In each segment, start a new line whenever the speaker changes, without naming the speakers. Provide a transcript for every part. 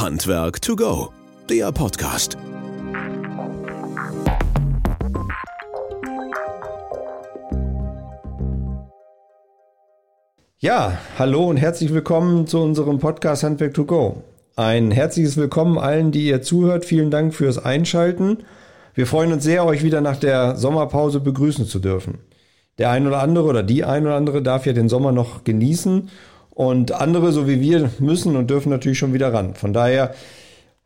Handwerk to go, der Podcast.
Ja, hallo und herzlich willkommen zu unserem Podcast Handwerk to go. Ein herzliches Willkommen allen, die ihr zuhört. Vielen Dank fürs Einschalten. Wir freuen uns sehr, euch wieder nach der Sommerpause begrüßen zu dürfen. Der ein oder andere oder die ein oder andere darf ja den Sommer noch genießen und andere, so wie wir, müssen und dürfen natürlich schon wieder ran. Von daher,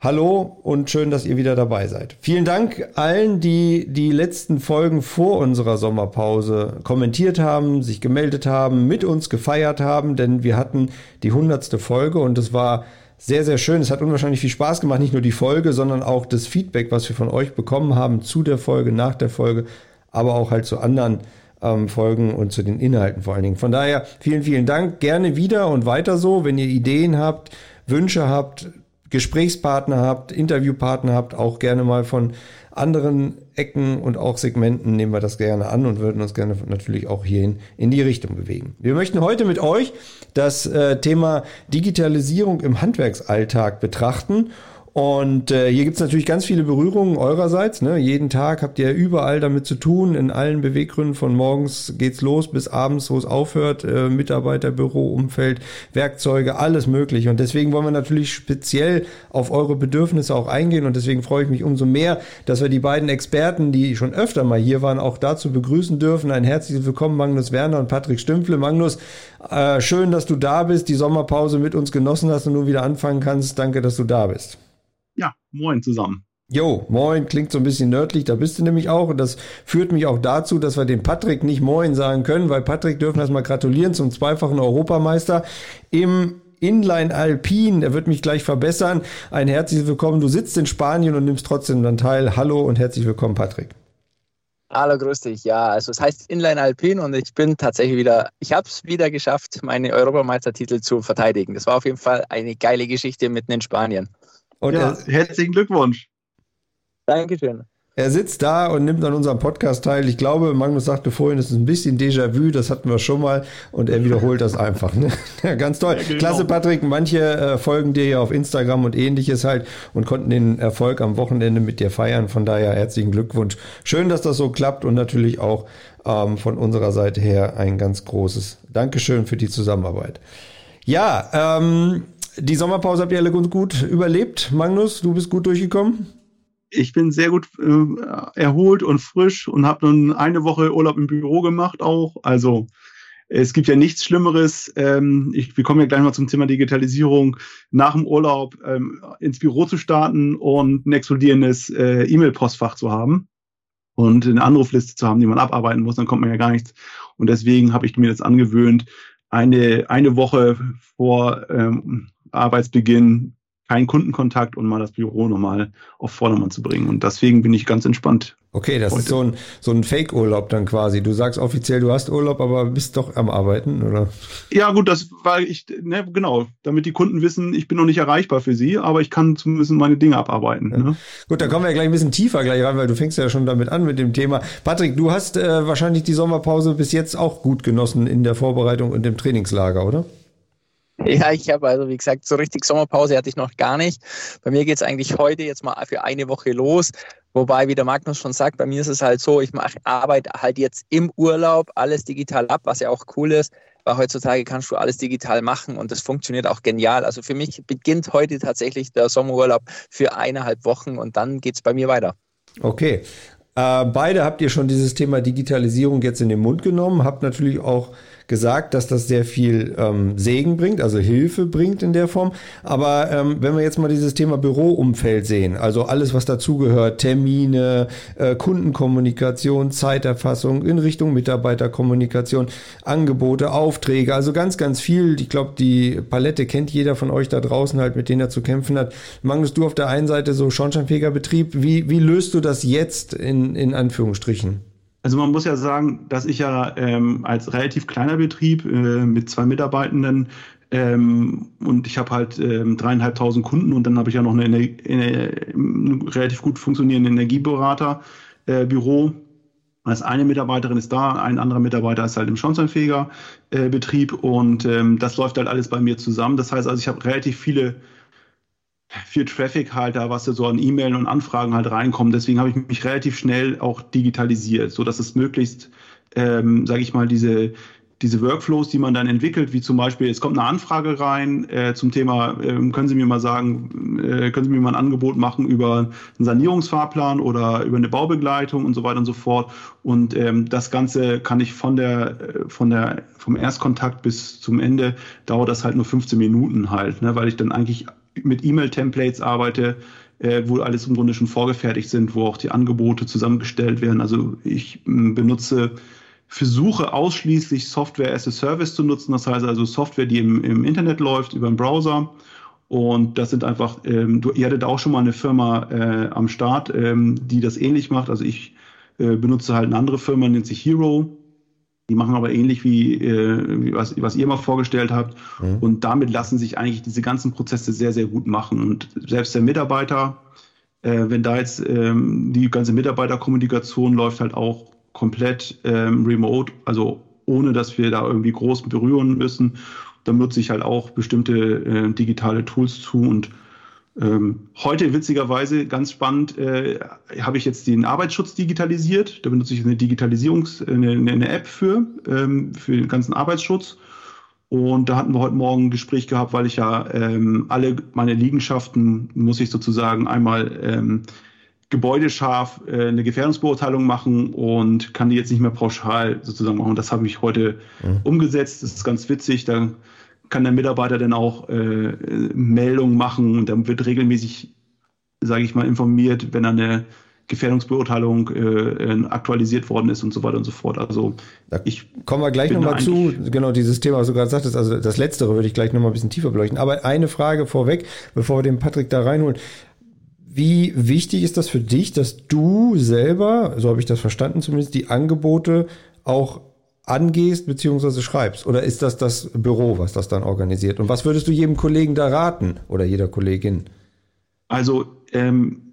hallo und schön, dass ihr wieder dabei seid. Vielen Dank allen, die die letzten Folgen vor unserer Sommerpause kommentiert haben, sich gemeldet haben, mit uns gefeiert haben, denn wir hatten die hundertste Folge und es war sehr, sehr schön. Es hat unwahrscheinlich viel Spaß gemacht, nicht nur die Folge, sondern auch das Feedback, was wir von euch bekommen haben zu der Folge, nach der Folge, aber auch halt zu anderen ähm, Folgen und zu den Inhalten vor allen Dingen. Von daher vielen, vielen Dank. Gerne wieder und weiter so. Wenn ihr Ideen habt, Wünsche habt, Gesprächspartner habt, Interviewpartner habt, auch gerne mal von anderen Ecken und auch Segmenten nehmen wir das gerne an und würden uns gerne natürlich auch hierhin in die Richtung bewegen. Wir möchten heute mit euch das äh, Thema Digitalisierung im Handwerksalltag betrachten und äh, hier gibt's natürlich ganz viele Berührungen eurerseits. Ne? Jeden Tag habt ihr überall damit zu tun, in allen Beweggründen. Von morgens geht's los bis abends, wo es aufhört. Äh, Mitarbeiter, Büro, Umfeld, Werkzeuge, alles mögliche. Und deswegen wollen wir natürlich speziell auf eure Bedürfnisse auch eingehen. Und deswegen freue ich mich umso mehr, dass wir die beiden Experten, die schon öfter mal hier waren, auch dazu begrüßen dürfen. Ein herzliches Willkommen, Magnus Werner und Patrick Stümpfle. Magnus, äh, schön, dass du da bist, die Sommerpause mit uns genossen hast und nun wieder anfangen kannst. Danke, dass du da bist.
Ja, moin zusammen.
Jo, moin, klingt so ein bisschen nördlich, da bist du nämlich auch. Und das führt mich auch dazu, dass wir dem Patrick nicht moin sagen können, weil Patrick dürfen wir erstmal gratulieren zum zweifachen Europameister im Inline Alpin. Er wird mich gleich verbessern. Ein herzliches Willkommen. Du sitzt in Spanien und nimmst trotzdem dann teil. Hallo und herzlich willkommen, Patrick.
Hallo, grüß dich. Ja, also es heißt Inline Alpin und ich bin tatsächlich wieder, ich habe es wieder geschafft, meine Europameistertitel zu verteidigen. Das war auf jeden Fall eine geile Geschichte mitten in Spanien.
Und ja, er, herzlichen Glückwunsch.
Dankeschön.
Er sitzt da und nimmt an unserem Podcast teil. Ich glaube, Magnus sagte vorhin, es ist ein bisschen Déjà-vu, das hatten wir schon mal und er wiederholt das einfach. Ne? Ja, ganz toll. Ja, genau. Klasse, Patrick. Manche äh, folgen dir ja auf Instagram und ähnliches halt und konnten den Erfolg am Wochenende mit dir feiern. Von daher herzlichen Glückwunsch. Schön, dass das so klappt und natürlich auch ähm, von unserer Seite her ein ganz großes Dankeschön für die Zusammenarbeit. Ja, ähm, die Sommerpause habt ihr alle gut, gut überlebt. Magnus, du bist gut durchgekommen?
Ich bin sehr gut äh, erholt und frisch und habe nun eine Woche Urlaub im Büro gemacht auch. Also es gibt ja nichts Schlimmeres. Ähm, ich, wir kommen ja gleich mal zum Thema Digitalisierung. Nach dem Urlaub ähm, ins Büro zu starten und ein explodierendes äh, E-Mail-Postfach zu haben und eine Anrufliste zu haben, die man abarbeiten muss, dann kommt man ja gar nichts. Und deswegen habe ich mir das angewöhnt, eine, eine Woche vor ähm, Arbeitsbeginn keinen Kundenkontakt und mal das Büro nochmal auf Vordermann zu bringen. Und deswegen bin ich ganz entspannt.
Okay, das heute. ist so ein, so ein Fake-Urlaub dann quasi. Du sagst offiziell, du hast Urlaub, aber bist doch am Arbeiten, oder?
Ja, gut, das war ich, ne, genau, damit die Kunden wissen, ich bin noch nicht erreichbar für sie, aber ich kann zumindest meine Dinge abarbeiten. Ja. Ne?
Gut, da kommen wir gleich ein bisschen tiefer gleich rein, weil du fängst ja schon damit an mit dem Thema. Patrick, du hast äh, wahrscheinlich die Sommerpause bis jetzt auch gut genossen in der Vorbereitung und im Trainingslager, oder?
Ja, ich habe also, wie gesagt, so richtig Sommerpause hatte ich noch gar nicht. Bei mir geht es eigentlich heute jetzt mal für eine Woche los. Wobei, wie der Magnus schon sagt, bei mir ist es halt so, ich mache Arbeit halt jetzt im Urlaub alles digital ab, was ja auch cool ist, weil heutzutage kannst du alles digital machen und das funktioniert auch genial. Also für mich beginnt heute tatsächlich der Sommerurlaub für eineinhalb Wochen und dann geht es bei mir weiter.
Okay. Äh, beide habt ihr schon dieses Thema Digitalisierung jetzt in den Mund genommen, habt natürlich auch gesagt, dass das sehr viel ähm, Segen bringt, also Hilfe bringt in der Form. Aber ähm, wenn wir jetzt mal dieses Thema Büroumfeld sehen, also alles, was dazugehört, Termine, äh, Kundenkommunikation, Zeiterfassung in Richtung Mitarbeiterkommunikation, Angebote, Aufträge, also ganz, ganz viel. Ich glaube, die Palette kennt jeder von euch da draußen halt, mit denen er zu kämpfen hat. Magnus, du auf der einen Seite so Schornsteinfegerbetrieb, wie, wie löst du das jetzt in, in Anführungsstrichen?
Also man muss ja sagen, dass ich ja ähm, als relativ kleiner Betrieb äh, mit zwei Mitarbeitenden ähm, und ich habe halt ähm, dreieinhalbtausend Kunden und dann habe ich ja noch eine, eine, eine relativ gut funktionierende Energieberaterbüro. Äh, als eine Mitarbeiterin ist da, ein anderer Mitarbeiter ist halt im Schornsteinfeger-Betrieb äh, und ähm, das läuft halt alles bei mir zusammen. Das heißt also, ich habe relativ viele viel Traffic halt da, was so an E-Mail und Anfragen halt reinkommt. Deswegen habe ich mich relativ schnell auch digitalisiert, so dass es möglichst, ähm, sage ich mal, diese diese Workflows, die man dann entwickelt, wie zum Beispiel, es kommt eine Anfrage rein äh, zum Thema, äh, können Sie mir mal sagen, äh, können Sie mir mal ein Angebot machen über einen Sanierungsfahrplan oder über eine Baubegleitung und so weiter und so fort. Und ähm, das Ganze kann ich von der, äh, von der, vom Erstkontakt bis zum Ende dauert das halt nur 15 Minuten halt, ne, weil ich dann eigentlich mit E-Mail-Templates arbeite, äh, wo alles im Grunde schon vorgefertigt sind, wo auch die Angebote zusammengestellt werden. Also ich benutze versuche ausschließlich Software as a Service zu nutzen, das heißt also Software, die im, im Internet läuft, über den Browser. Und das sind einfach, ähm, du, ihr hattet auch schon mal eine Firma äh, am Start, ähm, die das ähnlich macht. Also ich äh, benutze halt eine andere Firma, nennt sich Hero. Die machen aber ähnlich wie, äh, was, was ihr mal vorgestellt habt. Mhm. Und damit lassen sich eigentlich diese ganzen Prozesse sehr, sehr gut machen. Und selbst der Mitarbeiter, äh, wenn da jetzt ähm, die ganze Mitarbeiterkommunikation läuft halt auch komplett ähm, remote, also ohne dass wir da irgendwie groß berühren müssen. Dann nutze ich halt auch bestimmte äh, digitale Tools zu und ähm, heute witzigerweise ganz spannend äh, habe ich jetzt den Arbeitsschutz digitalisiert. Da benutze ich eine Digitalisierungs eine, eine App für ähm, für den ganzen Arbeitsschutz. Und da hatten wir heute Morgen ein Gespräch gehabt, weil ich ja ähm, alle meine Liegenschaften muss ich sozusagen einmal ähm, gebäudescharf äh, eine Gefährdungsbeurteilung machen und kann die jetzt nicht mehr pauschal sozusagen machen. Das habe ich heute mhm. umgesetzt. Das ist ganz witzig. Da kann der Mitarbeiter dann auch äh, Meldungen machen und dann wird regelmäßig, sage ich mal, informiert, wenn eine Gefährdungsbeurteilung äh, aktualisiert worden ist und so weiter und so fort. Also
da ich kommen wir gleich nochmal zu, genau dieses Thema, was du gerade sagtest, also das Letztere würde ich gleich nochmal ein bisschen tiefer beleuchten. Aber eine Frage vorweg, bevor wir den Patrick da reinholen. Wie wichtig ist das für dich, dass du selber, so habe ich das verstanden zumindest, die Angebote auch angehst bzw. schreibst? Oder ist das das Büro, was das dann organisiert? Und was würdest du jedem Kollegen da raten oder jeder Kollegin?
Also ähm,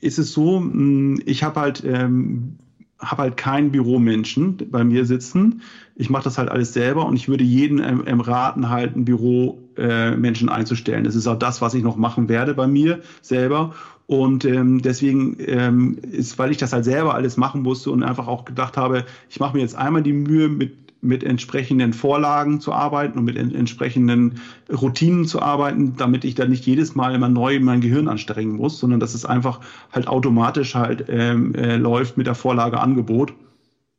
ist es so, hm, ich habe halt ähm, habe halt keinen Büromenschen bei mir sitzen. Ich mache das halt alles selber und ich würde jeden ähm, ähm raten, halt einen Büromenschen äh, einzustellen. Das ist auch das, was ich noch machen werde bei mir selber. Und ähm, deswegen ähm, ist, weil ich das halt selber alles machen musste und einfach auch gedacht habe, ich mache mir jetzt einmal die Mühe, mit, mit entsprechenden Vorlagen zu arbeiten und mit en entsprechenden Routinen zu arbeiten, damit ich dann nicht jedes Mal immer neu mein Gehirn anstrengen muss, sondern dass es einfach halt automatisch halt ähm, äh, läuft mit der Vorlage Angebot.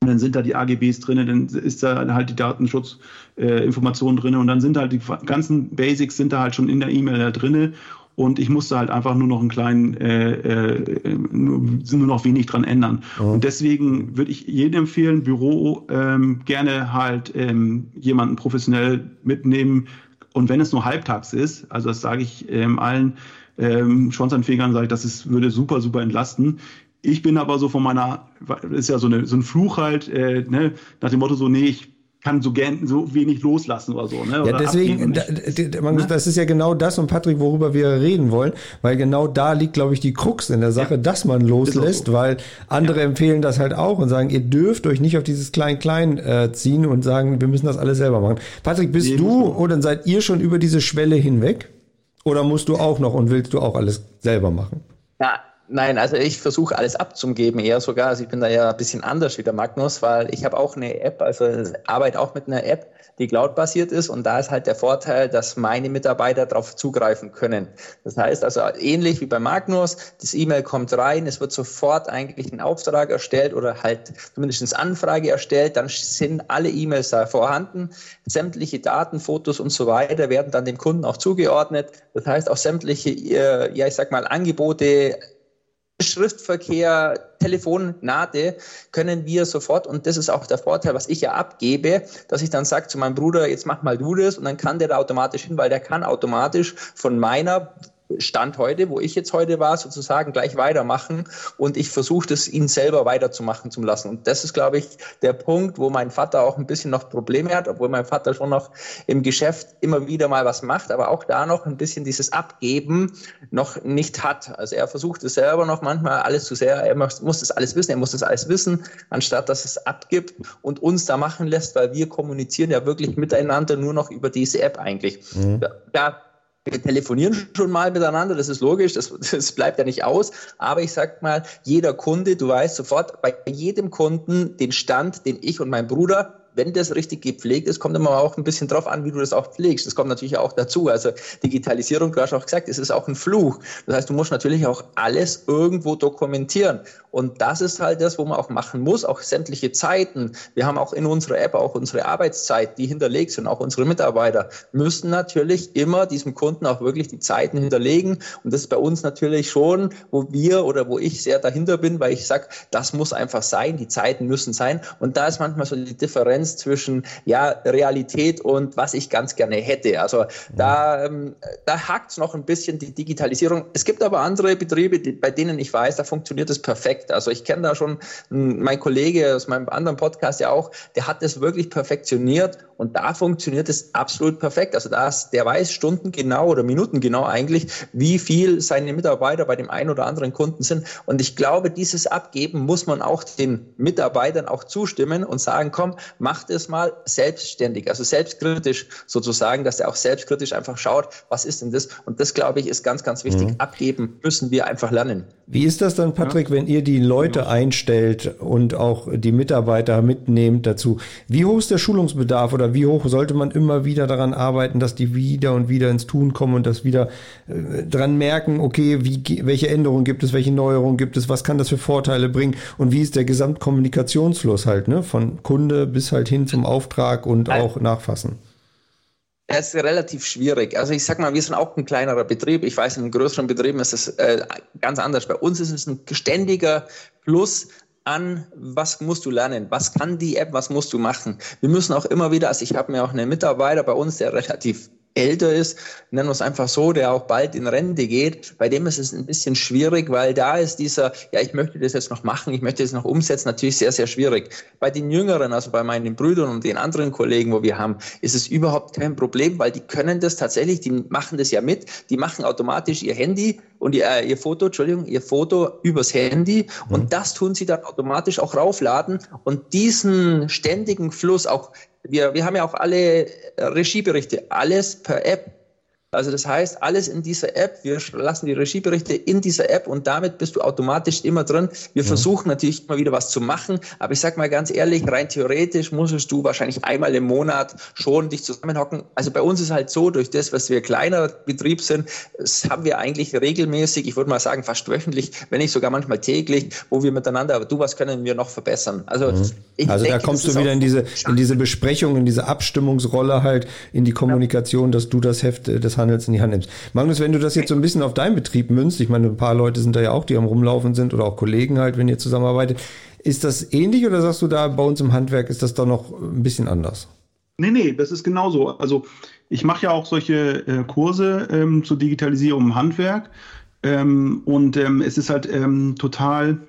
Und dann sind da die AGBs drin, dann ist da halt die Datenschutzinformationen äh, drin und dann sind halt die ganzen Basics sind da halt schon in der E-Mail da drin und ich musste halt einfach nur noch einen kleinen, äh, äh, nur, nur noch wenig dran ändern. Mhm. Und deswegen würde ich jedem empfehlen, Büro ähm, gerne halt ähm, jemanden professionell mitnehmen. Und wenn es nur halbtags ist, also das sage ich ähm, allen ähm, Schwanzanfängern, sage ich, das ist, würde super, super entlasten. Ich bin aber so von meiner, ist ja so, eine, so ein Fluch halt, äh, ne, nach dem Motto so, nee, ich kann so gern so wenig loslassen oder so. Ne? Oder
ja, deswegen, da, man, ne? das ist ja genau das und Patrick, worüber wir reden wollen, weil genau da liegt, glaube ich, die Krux in der Sache, ja. dass man loslässt, so. weil andere ja. empfehlen das halt auch und sagen, ihr dürft euch nicht auf dieses Klein-Klein äh, ziehen und sagen, wir müssen das alles selber machen. Patrick, bist nee, du oder seid ihr schon über diese Schwelle hinweg? Oder musst du auch noch und willst du auch alles selber machen?
Ja, Nein, also ich versuche alles abzugeben, eher sogar. Also ich bin da ja ein bisschen anders wie der Magnus, weil ich habe auch eine App, also arbeite auch mit einer App, die cloud-basiert ist und da ist halt der Vorteil, dass meine Mitarbeiter darauf zugreifen können. Das heißt also ähnlich wie bei Magnus, das E-Mail kommt rein, es wird sofort eigentlich ein Auftrag erstellt oder halt zumindest Anfrage erstellt, dann sind alle E-Mails da vorhanden, sämtliche Daten, Fotos und so weiter werden dann dem Kunden auch zugeordnet. Das heißt auch sämtliche, äh, ja ich sag mal Angebote Schriftverkehr, Telefonate können wir sofort, und das ist auch der Vorteil, was ich ja abgebe, dass ich dann sage zu meinem Bruder, jetzt mach mal du das, und dann kann der da automatisch hin, weil der kann automatisch von meiner Stand heute, wo ich jetzt heute war, sozusagen gleich weitermachen und ich versuche das ihn selber weiterzumachen zu lassen. Und das ist, glaube ich, der Punkt, wo mein Vater auch ein bisschen noch Probleme hat, obwohl mein Vater schon noch im Geschäft immer wieder mal was macht, aber auch da noch ein bisschen dieses Abgeben noch nicht hat. Also er versucht es selber noch manchmal alles zu sehr, er muss das alles wissen, er muss das alles wissen, anstatt dass es abgibt und uns da machen lässt, weil wir kommunizieren ja wirklich miteinander nur noch über diese App eigentlich. Mhm. Da wir telefonieren schon mal miteinander, das ist logisch, das, das bleibt ja nicht aus. Aber ich sag mal, jeder Kunde, du weißt sofort bei jedem Kunden den Stand, den ich und mein Bruder wenn das richtig gepflegt ist, kommt immer auch ein bisschen drauf an, wie du das auch pflegst. Das kommt natürlich auch dazu. Also Digitalisierung, du hast auch gesagt, es ist auch ein Fluch. Das heißt, du musst natürlich auch alles irgendwo dokumentieren. Und das ist halt das, wo man auch machen muss, auch sämtliche Zeiten. Wir haben auch in unserer App auch unsere Arbeitszeit, die hinterlegt sind, auch unsere Mitarbeiter müssen natürlich immer diesem Kunden auch wirklich die Zeiten hinterlegen. Und das ist bei uns natürlich schon, wo wir oder wo ich sehr dahinter bin, weil ich sage, das muss einfach sein, die Zeiten müssen sein. Und da ist manchmal so die Differenz zwischen ja, Realität und was ich ganz gerne hätte. Also da, ähm, da hakt es noch ein bisschen die Digitalisierung. Es gibt aber andere Betriebe, die, bei denen ich weiß, da funktioniert es perfekt. Also ich kenne da schon mein Kollege aus meinem anderen Podcast ja auch, der hat das wirklich perfektioniert und da funktioniert es absolut perfekt. Also da ist, der weiß Stunden genau oder Minuten genau eigentlich, wie viel seine Mitarbeiter bei dem einen oder anderen Kunden sind. Und ich glaube, dieses Abgeben muss man auch den Mitarbeitern auch zustimmen und sagen, komm, macht es mal selbstständig, also selbstkritisch sozusagen, dass er auch selbstkritisch einfach schaut, was ist denn das? Und das, glaube ich, ist ganz, ganz wichtig. Mhm. Abgeben müssen wir einfach lernen.
Wie ist das dann, Patrick, ja. wenn ihr die Leute einstellt und auch die Mitarbeiter mitnehmt dazu? Wie hoch ist der Schulungsbedarf oder wie hoch sollte man immer wieder daran arbeiten, dass die wieder und wieder ins Tun kommen und das wieder äh, dran merken, okay, wie, welche Änderungen gibt es, welche Neuerungen gibt es, was kann das für Vorteile bringen und wie ist der Gesamtkommunikationsfluss halt, ne, von Kunde bis halt hin zum Auftrag und auch nachfassen?
Es ist relativ schwierig. Also ich sag mal, wir sind auch ein kleinerer Betrieb. Ich weiß, in größeren Betrieben ist es äh, ganz anders. Bei uns ist es ein ständiger Plus an, was musst du lernen, was kann die App, was musst du machen. Wir müssen auch immer wieder, also ich habe mir auch einen Mitarbeiter bei uns, der relativ älter ist, nennen wir es einfach so, der auch bald in Rente geht, bei dem ist es ein bisschen schwierig, weil da ist dieser, ja, ich möchte das jetzt noch machen, ich möchte das noch umsetzen, natürlich sehr, sehr schwierig. Bei den Jüngeren, also bei meinen Brüdern und den anderen Kollegen, wo wir haben, ist es überhaupt kein Problem, weil die können das tatsächlich, die machen das ja mit, die machen automatisch ihr Handy und ihr, äh, ihr Foto, Entschuldigung, ihr Foto übers Handy und mhm. das tun sie dann automatisch auch raufladen und diesen ständigen Fluss auch wir, wir haben ja auch alle Regieberichte, alles per App. Also das heißt, alles in dieser App, wir lassen die Regieberichte in dieser App und damit bist du automatisch immer drin. Wir ja. versuchen natürlich immer wieder was zu machen, aber ich sage mal ganz ehrlich, rein theoretisch musstest du wahrscheinlich einmal im Monat schon dich zusammenhocken. Also bei uns ist halt so, durch das, was wir kleiner Betrieb sind, das haben wir eigentlich regelmäßig, ich würde mal sagen fast wöchentlich, wenn nicht sogar manchmal täglich, wo wir miteinander, aber du, was können wir noch verbessern?
Also, mhm. also denke, da kommst du wieder in diese, in diese Besprechung, in diese Abstimmungsrolle halt, in die Kommunikation, dass du das Heft äh, des Handels in die Hand nimmst. Magnus, wenn du das jetzt so ein bisschen auf deinen Betrieb münzt, ich meine, ein paar Leute sind da ja auch, die am Rumlaufen sind oder auch Kollegen halt, wenn ihr zusammenarbeitet. Ist das ähnlich oder sagst du da bei uns im Handwerk ist das doch noch ein bisschen anders?
Nee, nee, das ist genauso. Also ich mache ja auch solche äh, Kurse ähm, zur Digitalisierung im Handwerk. Ähm, und ähm, es ist halt ähm, total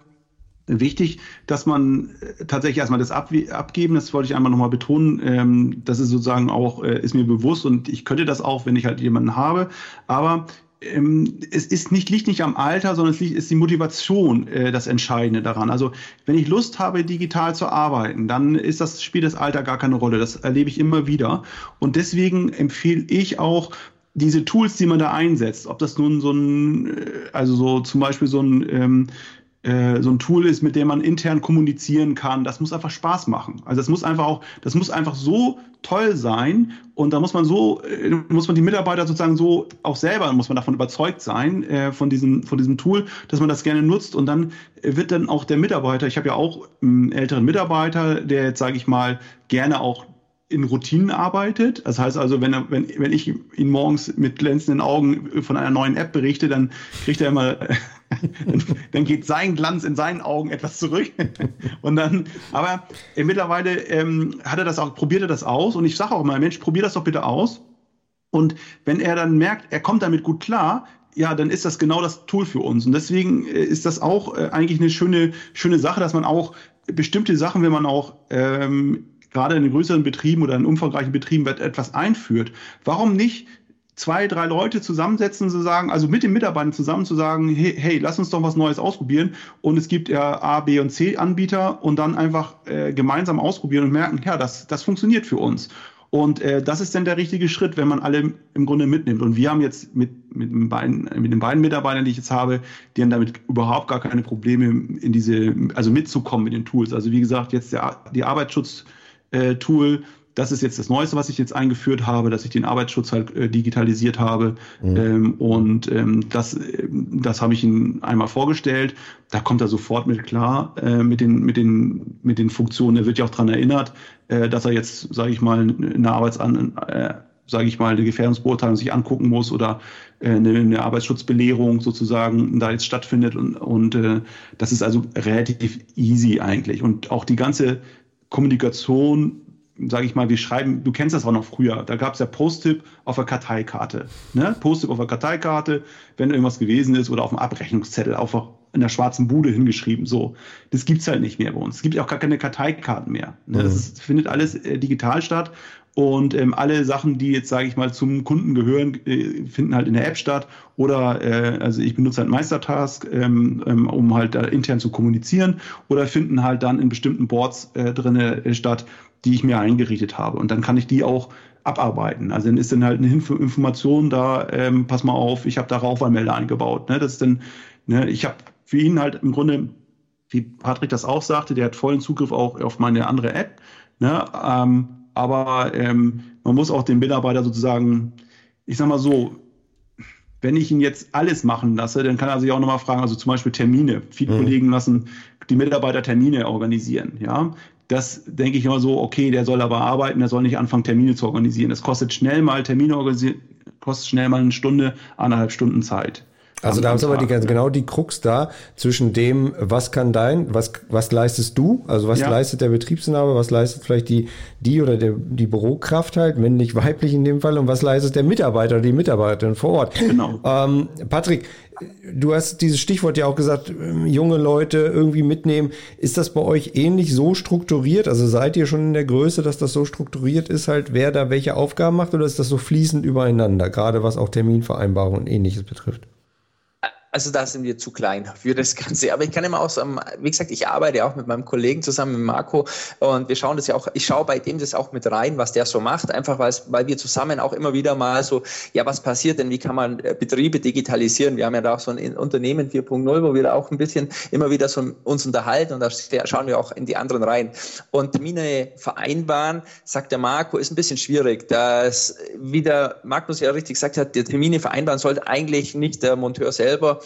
wichtig, dass man äh, tatsächlich erstmal das ab, abgeben, das wollte ich einmal nochmal betonen, ähm, das ist sozusagen auch, äh, ist mir bewusst und ich könnte das auch, wenn ich halt jemanden habe, aber ähm, es ist nicht, liegt nicht am Alter, sondern es liegt, ist die Motivation äh, das Entscheidende daran. Also wenn ich Lust habe, digital zu arbeiten, dann ist das, spielt das Alter gar keine Rolle. Das erlebe ich immer wieder. Und deswegen empfehle ich auch, diese Tools, die man da einsetzt, ob das nun so ein, äh, also so zum Beispiel so ein ähm, äh, so ein Tool ist, mit dem man intern kommunizieren kann. Das muss einfach Spaß machen. Also das muss einfach auch, das muss einfach so toll sein und da muss man so, äh, muss man die Mitarbeiter sozusagen so auch selber muss man davon überzeugt sein äh, von diesem von diesem Tool, dass man das gerne nutzt und dann wird dann auch der Mitarbeiter. Ich habe ja auch einen älteren Mitarbeiter, der jetzt sage ich mal gerne auch in Routinen arbeitet. Das heißt also, wenn, er, wenn, wenn ich ihn morgens mit glänzenden Augen von einer neuen App berichte, dann kriegt er immer dann, dann, geht sein Glanz in seinen Augen etwas zurück. und dann, aber äh, mittlerweile ähm, hat er das auch, probiert er das aus und ich sage auch immer, Mensch, probier das doch bitte aus. Und wenn er dann merkt, er kommt damit gut klar, ja, dann ist das genau das Tool für uns. Und deswegen äh, ist das auch äh, eigentlich eine schöne, schöne Sache, dass man auch bestimmte Sachen, wenn man auch ähm, gerade in größeren Betrieben oder in umfangreichen Betrieben etwas einführt, warum nicht zwei, drei Leute zusammensetzen, zu sagen, also mit den Mitarbeitern zusammen zu sagen, hey, hey, lass uns doch was Neues ausprobieren. Und es gibt ja A, B und C Anbieter und dann einfach äh, gemeinsam ausprobieren und merken, ja, das, das funktioniert für uns. Und äh, das ist dann der richtige Schritt, wenn man alle im Grunde mitnimmt. Und wir haben jetzt mit, mit, den beiden, mit den beiden Mitarbeitern, die ich jetzt habe, die haben damit überhaupt gar keine Probleme, in diese, also mitzukommen mit den Tools. Also wie gesagt, jetzt der, die Arbeitsschutztool, äh, das ist jetzt das Neueste, was ich jetzt eingeführt habe, dass ich den Arbeitsschutz halt äh, digitalisiert habe. Mhm. Ähm, und ähm, das, äh, das habe ich ihm einmal vorgestellt. Da kommt er sofort mit klar äh, mit, den, mit, den, mit den Funktionen. Er wird ja auch daran erinnert, äh, dass er jetzt, sage ich mal, eine Arbeitsan äh, sage ich mal, eine Gefährdungsbeurteilung sich angucken muss oder äh, eine, eine Arbeitsschutzbelehrung sozusagen da jetzt stattfindet. Und, und äh, das ist also relativ easy eigentlich. Und auch die ganze Kommunikation sage ich mal, wir schreiben, du kennst das auch noch früher, da gab es ja Post-Tip auf der Karteikarte. Ne? Post-Tip auf der Karteikarte, wenn irgendwas gewesen ist oder auf dem Abrechnungszettel, auf in der schwarzen Bude hingeschrieben. So, das gibt's halt nicht mehr bei uns. Es gibt auch gar keine Karteikarten mehr. Ne? Mhm. Das ist, findet alles äh, digital statt. Und ähm, alle Sachen, die jetzt, sage ich mal, zum Kunden gehören, äh, finden halt in der App statt. Oder äh, also ich benutze halt Meistertask, ähm, ähm, um halt da intern zu kommunizieren, oder finden halt dann in bestimmten Boards äh, drinne äh, statt, die ich mir eingerichtet habe. Und dann kann ich die auch abarbeiten. Also dann ist dann halt eine Info Information da, ähm, pass mal auf, ich habe da Rauchwarnmelder eingebaut. Ne? Das ist dann, ne, ich habe für ihn halt im Grunde, wie Patrick das auch sagte, der hat vollen Zugriff auch auf meine andere App. Ne? Ähm, aber ähm, man muss auch den Mitarbeiter sozusagen, ich sag mal so, wenn ich ihn jetzt alles machen lasse, dann kann er sich auch nochmal fragen, also zum Beispiel Termine. Viele mhm. Kollegen lassen die Mitarbeiter Termine organisieren. Ja, das denke ich immer so, okay, der soll aber arbeiten, der soll nicht anfangen, Termine zu organisieren. Das kostet schnell mal Termine organisieren, kostet schnell mal eine Stunde, anderthalb Stunden Zeit.
Also da haben sie aber die, genau die Krux da zwischen dem, was kann dein, was, was leistest du, also was ja. leistet der Betriebsinhaber, was leistet vielleicht die, die oder der, die Bürokraft halt, männlich, weiblich in dem Fall, und was leistet der Mitarbeiter oder die Mitarbeiterin vor Ort. Genau. Ähm, Patrick, du hast dieses Stichwort ja auch gesagt, ähm, junge Leute irgendwie mitnehmen. Ist das bei euch ähnlich so strukturiert? Also seid ihr schon in der Größe, dass das so strukturiert ist, halt wer da welche Aufgaben macht, oder ist das so fließend übereinander, gerade was auch Terminvereinbarungen und ähnliches betrifft?
Also da sind wir zu klein für das Ganze. Aber ich kann immer auch so, wie gesagt, ich arbeite auch mit meinem Kollegen zusammen, mit Marco, und wir schauen das ja auch, ich schaue bei dem das auch mit rein, was der so macht, einfach weil, weil wir zusammen auch immer wieder mal so, ja, was passiert denn, wie kann man äh, Betriebe digitalisieren? Wir haben ja da auch so ein Unternehmen 4.0, wo wir da auch ein bisschen immer wieder so uns unterhalten und da schauen wir auch in die anderen rein. Und Termine vereinbaren, sagt der Marco, ist ein bisschen schwierig. Das, wie der Magnus ja richtig gesagt hat, die Termine vereinbaren sollte eigentlich nicht der Monteur selber,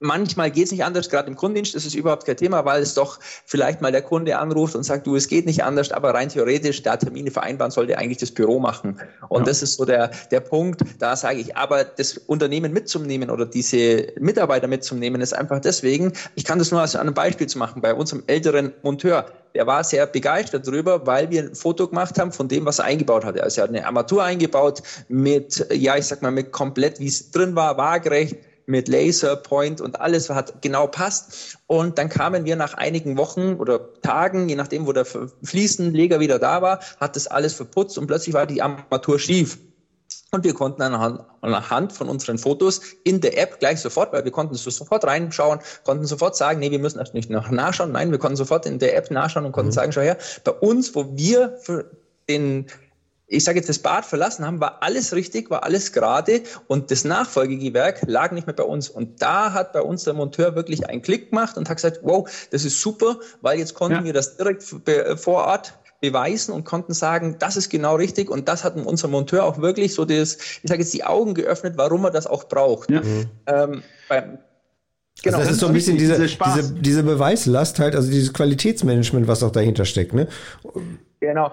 Manchmal geht es nicht anders, gerade im Kundendienst ist es überhaupt kein Thema, weil es doch vielleicht mal der Kunde anruft und sagt, du, es geht nicht anders, aber rein theoretisch, da Termine vereinbaren sollte eigentlich das Büro machen. Und ja. das ist so der, der Punkt, da sage ich, aber das Unternehmen mitzunehmen oder diese Mitarbeiter mitzunehmen, ist einfach deswegen, ich kann das nur als einem Beispiel zu machen, bei unserem älteren Monteur, der war sehr begeistert darüber, weil wir ein Foto gemacht haben von dem, was er eingebaut hatte. Also er hat eine Armatur eingebaut mit, ja, ich sag mal, mit komplett, wie es drin war, waagerecht, mit Laserpoint und alles hat genau passt. Und dann kamen wir nach einigen Wochen oder Tagen, je nachdem, wo der Fliesenleger wieder da war, hat das alles verputzt und plötzlich war die Armatur schief. Und wir konnten anhand, von unseren Fotos in der App gleich sofort, weil wir konnten so sofort reinschauen, konnten sofort sagen, nee, wir müssen erst nicht noch nachschauen. Nein, wir konnten sofort in der App nachschauen und konnten mhm. sagen, schau her, bei uns, wo wir für den ich sage jetzt, das Bad verlassen haben, war alles richtig, war alles gerade und das Nachfolgegewerk lag nicht mehr bei uns. Und da hat bei uns der Monteur wirklich einen Klick gemacht und hat gesagt, wow, das ist super, weil jetzt konnten ja. wir das direkt vor Ort beweisen und konnten sagen, das ist genau richtig und das hat unser Monteur auch wirklich so das, ich sage jetzt die Augen geöffnet, warum er das auch braucht. Ja. Ähm,
beim, Genau. Also das ist so ein bisschen diese, diese, diese Beweislast halt, also dieses Qualitätsmanagement, was auch dahinter steckt, ne?
Genau.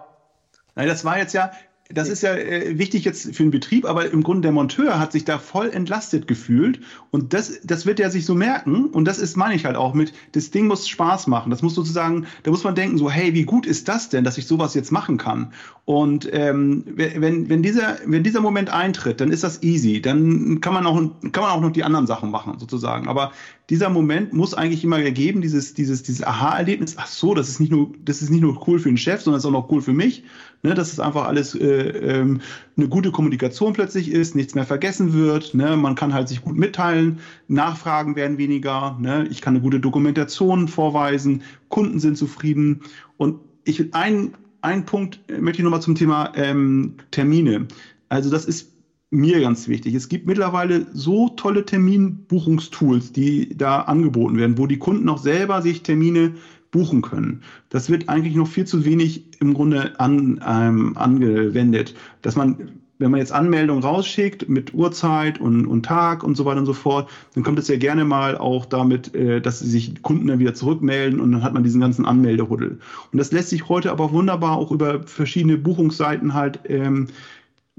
Nein, das war jetzt ja, das ist ja äh, wichtig jetzt für den Betrieb, aber im Grunde der Monteur hat sich da voll entlastet gefühlt und das, das wird er sich so merken und das ist, meine ich halt auch mit, das Ding muss Spaß machen. Das muss sozusagen, da muss man denken so, hey, wie gut ist das denn, dass ich sowas jetzt machen kann? Und ähm, wenn, wenn, dieser, wenn dieser Moment eintritt, dann ist das easy. Dann kann man auch, kann man auch noch die anderen Sachen machen sozusagen. Aber dieser Moment muss eigentlich immer ergeben, dieses, dieses, dieses Aha-Erlebnis, ach so, das ist nicht nur, das ist nicht nur cool für den Chef, sondern es ist auch noch cool für mich. Ne, dass es einfach alles äh, ähm, eine gute Kommunikation plötzlich ist, nichts mehr vergessen wird. Ne, man kann halt sich gut mitteilen, Nachfragen werden weniger. Ne, ich kann eine gute Dokumentation vorweisen, Kunden sind zufrieden. Und ich ein ein Punkt möchte ich nochmal zum Thema ähm, Termine. Also das ist mir ganz wichtig. Es gibt mittlerweile so tolle Terminbuchungstools, die da angeboten werden, wo die Kunden auch selber sich Termine buchen können. Das wird eigentlich noch viel zu wenig im Grunde an, ähm, angewendet, dass man wenn man jetzt Anmeldungen rausschickt mit Uhrzeit und, und Tag und so weiter und so fort, dann kommt es ja gerne mal auch damit, äh, dass sich Kunden dann wieder zurückmelden und dann hat man diesen ganzen Anmeldehuddel. Und das lässt sich heute aber wunderbar auch über verschiedene Buchungsseiten halt ähm,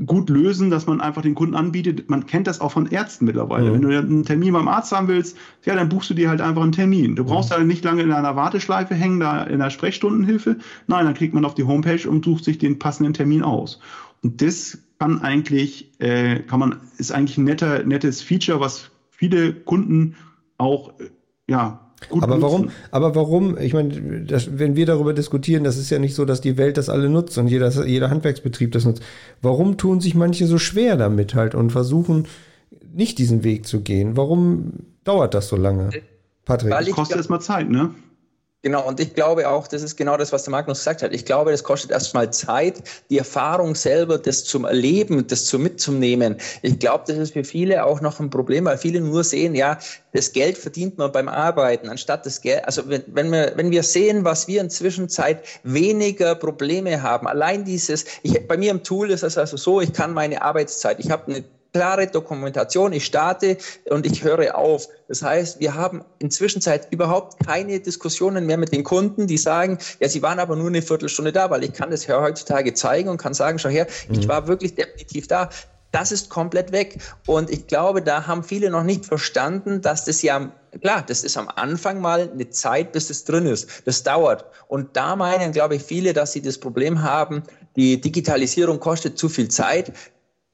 gut lösen, dass man einfach den Kunden anbietet. Man kennt das auch von Ärzten mittlerweile. Mhm. Wenn du einen Termin beim Arzt haben willst, ja, dann buchst du dir halt einfach einen Termin. Du brauchst mhm. da nicht lange in einer Warteschleife hängen, da in der Sprechstundenhilfe. Nein, dann klickt man auf die Homepage und sucht sich den passenden Termin aus. Und das kann eigentlich, äh, kann man, ist eigentlich ein netter, nettes Feature, was viele Kunden auch, äh, ja,
Gut aber warum, aber warum, ich meine, das, wenn wir darüber diskutieren, das ist ja nicht so, dass die Welt das alle nutzt und jeder, jeder Handwerksbetrieb das nutzt. Warum tun sich manche so schwer damit halt und versuchen nicht diesen Weg zu gehen? Warum dauert das so lange?
Patrick. Weil das kostet erstmal Zeit, ne?
Genau, und ich glaube auch, das ist genau das, was der Magnus gesagt hat. Ich glaube, das kostet erstmal Zeit, die Erfahrung selber, das zum Erleben, das zu mitzunehmen. Ich glaube, das ist für viele auch noch ein Problem, weil viele nur sehen, ja, das Geld verdient man beim Arbeiten, anstatt das Geld, also wenn, wenn, wir, wenn wir sehen, was wir inzwischen Zeit weniger Probleme haben, allein dieses, ich, bei mir im Tool ist es also so, ich kann meine Arbeitszeit, ich habe eine klare Dokumentation. Ich starte und ich höre auf. Das heißt, wir haben inzwischen überhaupt keine Diskussionen mehr mit den Kunden, die sagen, ja, sie waren aber nur eine Viertelstunde da, weil ich kann das ja heutzutage zeigen und kann sagen, schau her, mhm. ich war wirklich definitiv da. Das ist komplett weg. Und ich glaube, da haben viele noch nicht verstanden, dass das ja, klar, das ist am Anfang mal eine Zeit, bis es drin ist. Das dauert. Und da meinen, glaube ich, viele, dass sie das Problem haben, die Digitalisierung kostet zu viel Zeit.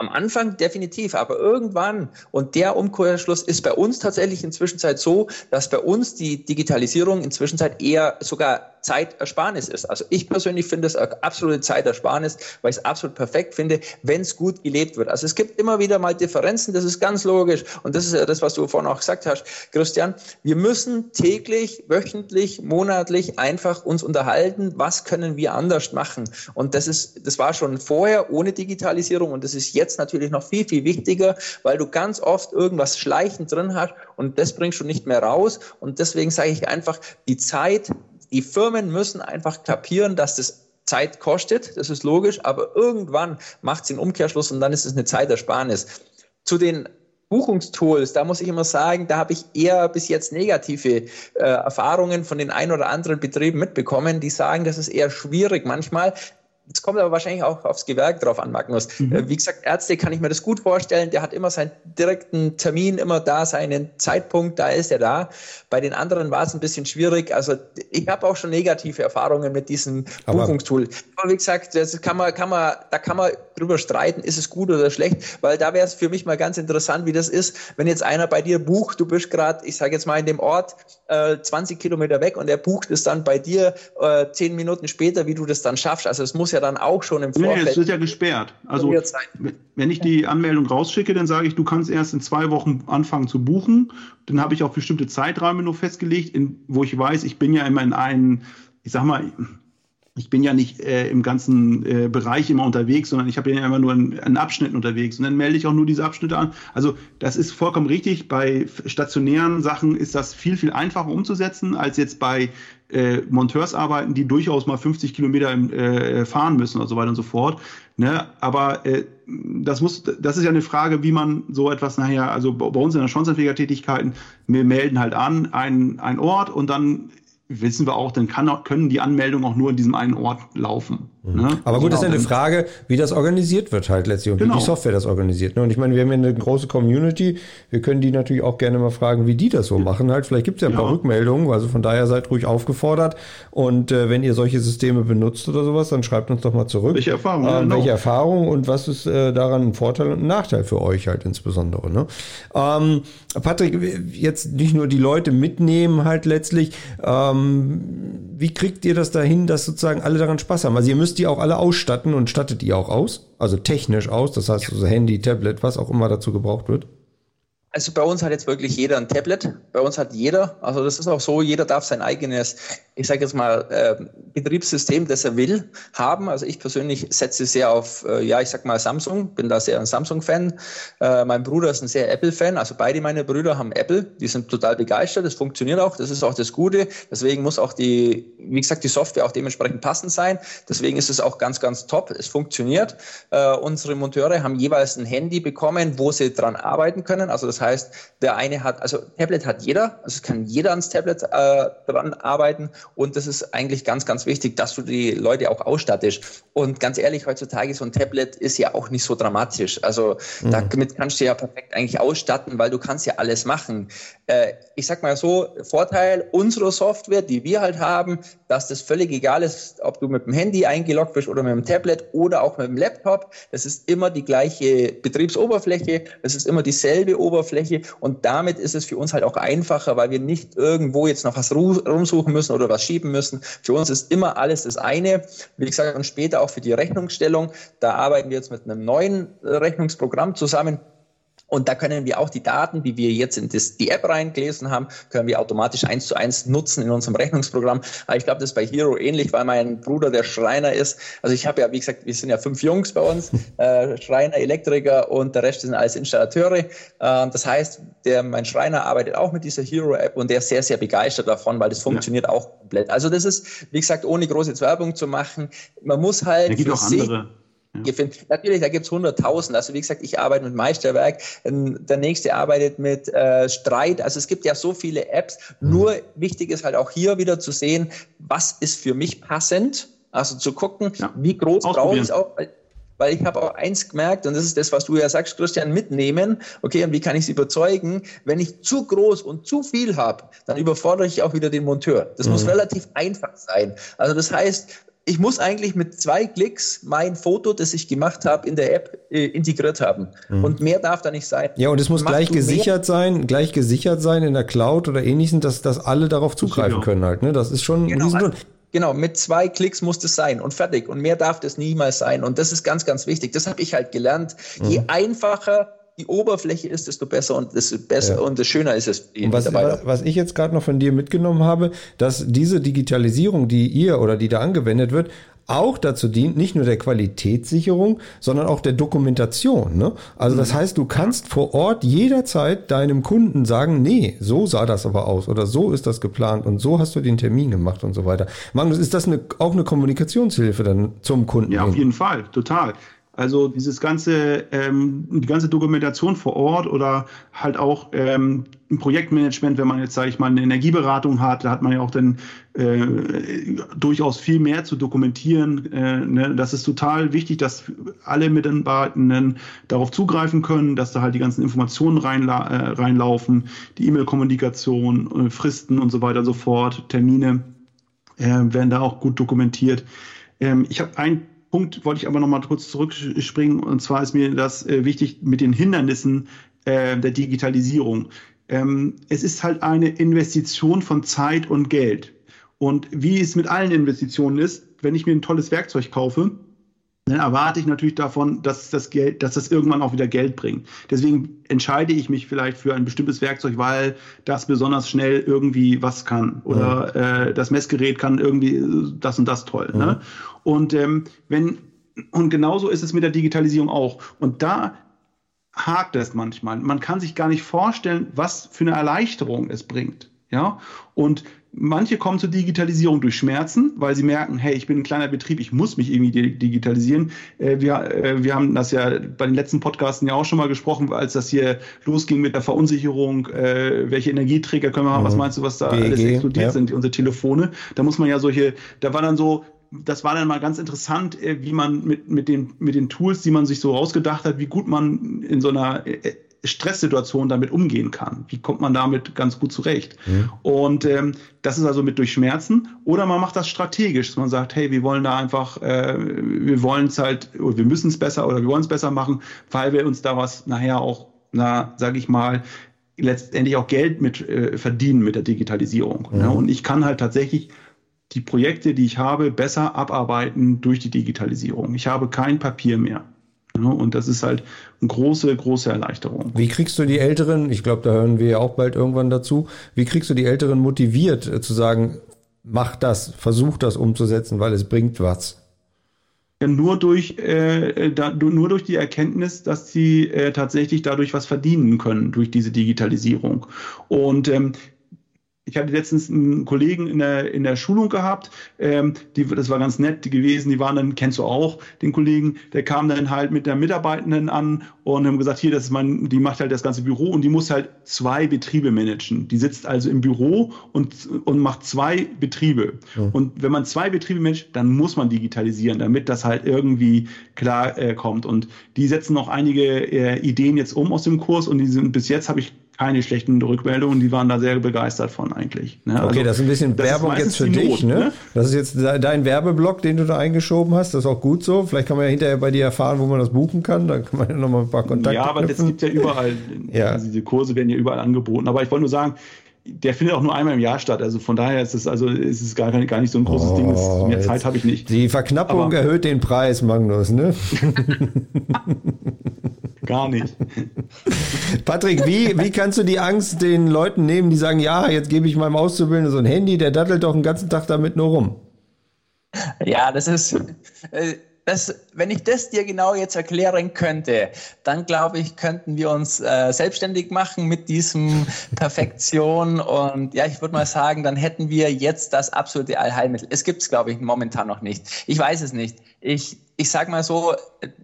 Am Anfang definitiv, aber irgendwann, und der Umkehrschluss ist bei uns tatsächlich inzwischen so, dass bei uns die Digitalisierung inzwischen eher sogar Zeitersparnis ist. Also ich persönlich finde es absolute Zeitersparnis, weil ich es absolut perfekt finde, wenn es gut gelebt wird. Also es gibt immer wieder mal Differenzen, das ist ganz logisch. Und das ist das, was du vorhin auch gesagt hast, Christian. Wir müssen täglich, wöchentlich, monatlich einfach uns unterhalten, was können wir anders machen. Und das ist, das war schon vorher ohne Digitalisierung und das ist jetzt natürlich noch viel, viel wichtiger, weil du ganz oft irgendwas schleichend drin hast und das bringst du nicht mehr raus. Und deswegen sage ich einfach, die Zeit die Firmen müssen einfach kapieren, dass das Zeit kostet, das ist logisch, aber irgendwann macht es den Umkehrschluss und dann ist es eine Zeitersparnis. Zu den Buchungstools, da muss ich immer sagen, da habe ich eher bis jetzt negative äh, Erfahrungen von den ein oder anderen Betrieben mitbekommen, die sagen, das ist eher schwierig manchmal, es kommt aber wahrscheinlich auch aufs Gewerk drauf an, Magnus. Mhm. Äh, wie gesagt, Ärzte kann ich mir das gut vorstellen. Der hat immer seinen direkten Termin, immer da, seinen Zeitpunkt, da ist er da. Bei den anderen war es ein bisschen schwierig. Also ich habe auch schon negative Erfahrungen mit diesem aber Buchungstool. Aber wie gesagt, das kann man, kann man, da kann man drüber streiten, ist es gut oder schlecht, weil da wäre es für mich mal ganz interessant, wie das ist, wenn jetzt einer bei dir bucht, du bist gerade, ich sage jetzt mal in dem Ort äh, 20 Kilometer weg und er bucht es dann bei dir äh, zehn Minuten später, wie du das dann schaffst. Also es muss ja dann auch schon im Vorfeld.
Nee, es wird ja gesperrt. Also wenn ich die Anmeldung rausschicke, dann sage ich, du kannst erst in zwei Wochen anfangen zu buchen. Dann habe ich auch bestimmte Zeiträume nur festgelegt, in, wo ich weiß, ich bin ja immer in einen, ich sag mal, ich bin ja nicht äh, im ganzen äh, Bereich immer unterwegs, sondern ich habe ja immer nur in, in Abschnitten unterwegs und dann melde ich auch nur diese Abschnitte an. Also das ist vollkommen richtig. Bei stationären Sachen ist das viel, viel einfacher umzusetzen als jetzt bei äh, Monteursarbeiten, die durchaus mal 50 Kilometer äh, fahren müssen und so weiter und so fort. Ne? Aber äh, das muss, das ist ja eine Frage, wie man so etwas nachher, also bei uns in der Schornsteinfegertätigkeiten, wir melden halt an einen, einen Ort und dann wissen wir auch, dann kann, können die Anmeldungen auch nur in diesem einen Ort laufen.
Mhm. Ne? Aber gut, das ist ja eine Frage, wie das organisiert wird halt letztlich und genau. wie die Software das organisiert. Ne? Und ich meine, wir haben ja eine große Community. Wir können die natürlich auch gerne mal fragen, wie die das so machen halt. Vielleicht gibt es ja ein ja. paar Rückmeldungen. Also von daher seid ruhig aufgefordert. Und äh, wenn ihr solche Systeme benutzt oder sowas, dann schreibt uns doch mal zurück.
Welche Erfahrungen?
Ähm, genau. Welche Erfahrungen und was ist äh, daran ein Vorteil und ein Nachteil für euch halt insbesondere. Ne? Ähm, Patrick, jetzt nicht nur die Leute mitnehmen halt letztlich. Ähm, wie kriegt ihr das dahin, dass sozusagen alle daran Spaß haben? Also ihr müsst müsst die auch alle ausstatten und stattet die auch aus? Also technisch aus, das heißt also Handy, Tablet, was auch immer dazu gebraucht wird?
Also bei uns hat jetzt wirklich jeder ein Tablet. Bei uns hat jeder, also das ist auch so, jeder darf sein eigenes ich sage jetzt mal, äh, Betriebssystem, das er will, haben. Also ich persönlich setze sehr auf, äh, ja, ich sag mal Samsung, bin da sehr ein Samsung-Fan. Äh, mein Bruder ist ein sehr Apple-Fan. Also beide meine Brüder haben Apple. Die sind total begeistert. Das funktioniert auch. Das ist auch das Gute. Deswegen muss auch die, wie gesagt, die Software auch dementsprechend passend sein. Deswegen ist es auch ganz, ganz top. Es funktioniert. Äh, unsere Monteure haben jeweils ein Handy bekommen, wo sie dran arbeiten können. Also das heißt, der eine hat, also Tablet hat jeder. Also es kann jeder ans Tablet äh, dran arbeiten. Und das ist eigentlich ganz, ganz wichtig, dass du die Leute auch ausstattest. Und ganz ehrlich, heutzutage so ein Tablet ist ja auch nicht so dramatisch. Also mhm. damit kannst du ja perfekt eigentlich ausstatten, weil du kannst ja alles machen. Äh, ich sag mal so, Vorteil unserer Software, die wir halt haben, dass das völlig egal ist, ob du mit dem Handy eingeloggt bist oder mit dem Tablet oder auch mit dem Laptop. Das ist immer die gleiche Betriebsoberfläche, das ist immer dieselbe Oberfläche und damit ist es für uns halt auch einfacher, weil wir nicht irgendwo jetzt noch was rumsuchen müssen oder was schieben müssen. Für uns ist immer alles das eine. Wie gesagt, und später auch für die Rechnungsstellung, da arbeiten wir jetzt mit einem neuen Rechnungsprogramm zusammen, und da können wir auch die Daten, die wir jetzt in das, die App reingelesen haben, können wir automatisch eins zu eins nutzen in unserem Rechnungsprogramm. Aber ich glaube, das ist bei Hero ähnlich, weil mein Bruder der Schreiner ist. Also ich habe ja, wie gesagt, wir sind ja fünf Jungs bei uns, äh, Schreiner, Elektriker und der Rest sind alles Installateure. Äh, das heißt, der, mein Schreiner arbeitet auch mit dieser Hero-App und der ist sehr, sehr begeistert davon, weil das funktioniert ja. auch komplett. Also das ist, wie gesagt, ohne große Werbung zu machen. Man muss halt.
Da gibt auch andere.
Ja. Natürlich, da gibt's hunderttausend. Also wie gesagt, ich arbeite mit Meisterwerk, der nächste arbeitet mit äh, Streit. Also es gibt ja so viele Apps. Mhm. Nur wichtig ist halt auch hier wieder zu sehen, was ist für mich passend. Also zu gucken, ja. wie groß brauche ich es auch. Weil ich habe auch eins gemerkt, und das ist das, was du ja sagst, Christian, mitnehmen. Okay, und wie kann ich sie überzeugen? Wenn ich zu groß und zu viel habe, dann überfordere ich auch wieder den Monteur. Das mhm. muss relativ einfach sein. Also das heißt, ich muss eigentlich mit zwei Klicks mein Foto, das ich gemacht habe, in der App äh, integriert haben. Mhm. Und mehr darf da nicht sein.
Ja, und es muss Mach gleich gesichert sein, gleich gesichert sein in der Cloud oder ähnlichem, dass, dass alle darauf zugreifen können halt. Ne? Das ist schon
genau, ein also, Genau, mit zwei Klicks muss das sein und fertig. Und mehr darf das niemals sein. Und das ist ganz, ganz wichtig. Das habe ich halt gelernt. Mhm. Je einfacher die Oberfläche ist, desto besser und desto besser ja. und desto schöner ist es.
Was, was, ich jetzt gerade noch von dir mitgenommen habe, dass diese Digitalisierung, die ihr oder die da angewendet wird, auch dazu dient, nicht nur der Qualitätssicherung, sondern auch der Dokumentation. Ne? Also das mhm. heißt, du kannst vor Ort jederzeit deinem Kunden sagen, nee, so sah das aber aus oder so ist das geplant und so hast du den Termin gemacht und so weiter. Magnus, ist das eine, auch eine Kommunikationshilfe dann zum Kunden?
Ja, auf jeden Fall, total. Also dieses ganze, ähm, die ganze Dokumentation vor Ort oder halt auch ähm, ein Projektmanagement, wenn man jetzt, sage ich mal, eine Energieberatung hat, da hat man ja auch dann äh, durchaus viel mehr zu dokumentieren. Äh, ne? Das ist total wichtig, dass alle Mitarbeitenden darauf zugreifen können, dass da halt die ganzen Informationen reinla äh, reinlaufen, die E-Mail-Kommunikation, äh, Fristen und so weiter und so fort, Termine äh, werden da auch gut dokumentiert. Ähm, ich habe ein Punkt wollte ich aber noch mal kurz zurückspringen. Und zwar ist mir das äh, wichtig mit den Hindernissen äh, der Digitalisierung. Ähm, es ist halt eine Investition von Zeit und Geld. Und wie es mit allen Investitionen ist, wenn ich mir ein tolles Werkzeug kaufe, dann erwarte ich natürlich davon, dass das Geld, dass das irgendwann auch wieder Geld bringt. Deswegen entscheide ich mich vielleicht für ein bestimmtes Werkzeug, weil das besonders schnell irgendwie was kann oder ja. äh, das Messgerät kann irgendwie das und das toll. Ne? Ja. Ne? Und ähm, wenn und genauso ist es mit der Digitalisierung auch. Und da hakt es manchmal. Man kann sich gar nicht vorstellen, was für eine Erleichterung es bringt. Ja, und Manche kommen zur Digitalisierung durch Schmerzen, weil sie merken, hey, ich bin ein kleiner Betrieb, ich muss mich irgendwie digitalisieren. Äh, wir, äh, wir haben das ja bei den letzten Podcasten ja auch schon mal gesprochen, als das hier losging mit der Verunsicherung, äh, welche Energieträger können wir haben, was mhm. meinst du, was da BEG, alles explodiert ja. sind, unsere Telefone. Da muss man ja solche, da war dann so, das war dann mal ganz interessant, wie man mit, mit, den, mit den Tools, die man sich so ausgedacht hat, wie gut man in so einer Stresssituation damit umgehen kann. Wie kommt man damit ganz gut zurecht? Mhm. Und ähm, das ist also mit durch Schmerzen. Oder man macht das strategisch, dass man sagt, hey, wir wollen da einfach, äh, wir wollen es halt, oder wir müssen es besser oder wir wollen es besser machen, weil wir uns da was nachher auch, na, sage ich mal, letztendlich auch Geld mit äh, verdienen mit der Digitalisierung. Mhm. Ja, und ich kann halt tatsächlich die Projekte, die ich habe, besser abarbeiten durch die Digitalisierung. Ich habe kein Papier mehr. Ne? Und das ist halt eine große, große Erleichterung.
Wie kriegst du die Älteren, ich glaube, da hören wir ja auch bald irgendwann dazu, wie kriegst du die Älteren motiviert äh, zu sagen, macht das, versucht das umzusetzen, weil es bringt was.
Ja, nur durch, äh, da, nur durch die Erkenntnis, dass sie äh, tatsächlich dadurch was verdienen können, durch diese Digitalisierung. Und ähm, ich hatte letztens einen Kollegen in der, in der Schulung gehabt, ähm, die, das war ganz nett gewesen, die waren dann, kennst du auch, den Kollegen, der kam dann halt mit der Mitarbeitenden an und haben gesagt, hier, das ist mein, die macht halt das ganze Büro und die muss halt zwei Betriebe managen. Die sitzt also im Büro und, und macht zwei Betriebe. Ja. Und wenn man zwei Betriebe managt, dann muss man digitalisieren, damit das halt irgendwie klar äh, kommt. Und die setzen noch einige äh, Ideen jetzt um aus dem Kurs und die sind, bis jetzt habe ich keine schlechten Rückmeldungen, die waren da sehr begeistert von eigentlich.
Ne? Okay, also, das ist ein bisschen Werbung jetzt für dich. ne? ne? Das ist jetzt dein Werbeblock, den du da eingeschoben hast. Das ist auch gut so. Vielleicht kann man ja hinterher bei dir erfahren, wo man das buchen kann. Da kann man ja nochmal ein paar Kontakte
Ja, aber knüpfen. das gibt ja überall. ja. Also diese Kurse werden ja überall angeboten. Aber ich wollte nur sagen, der findet auch nur einmal im Jahr statt. Also von daher ist es also ist es gar, gar nicht so ein großes oh, Ding. Das, mehr Zeit habe ich nicht.
Die Verknappung Aber, erhöht den Preis, Magnus, ne?
gar nicht.
Patrick, wie, wie kannst du die Angst den Leuten nehmen, die sagen, ja, jetzt gebe ich meinem Auszubildenden so ein Handy, der dattelt doch den ganzen Tag damit nur rum?
Ja, das ist. Äh, das, wenn ich das dir genau jetzt erklären könnte, dann glaube ich, könnten wir uns äh, selbstständig machen mit diesem Perfektion. Und ja, ich würde mal sagen, dann hätten wir jetzt das absolute Allheilmittel. Es gibt es, glaube ich, momentan noch nicht. Ich weiß es nicht. Ich, ich sage mal so,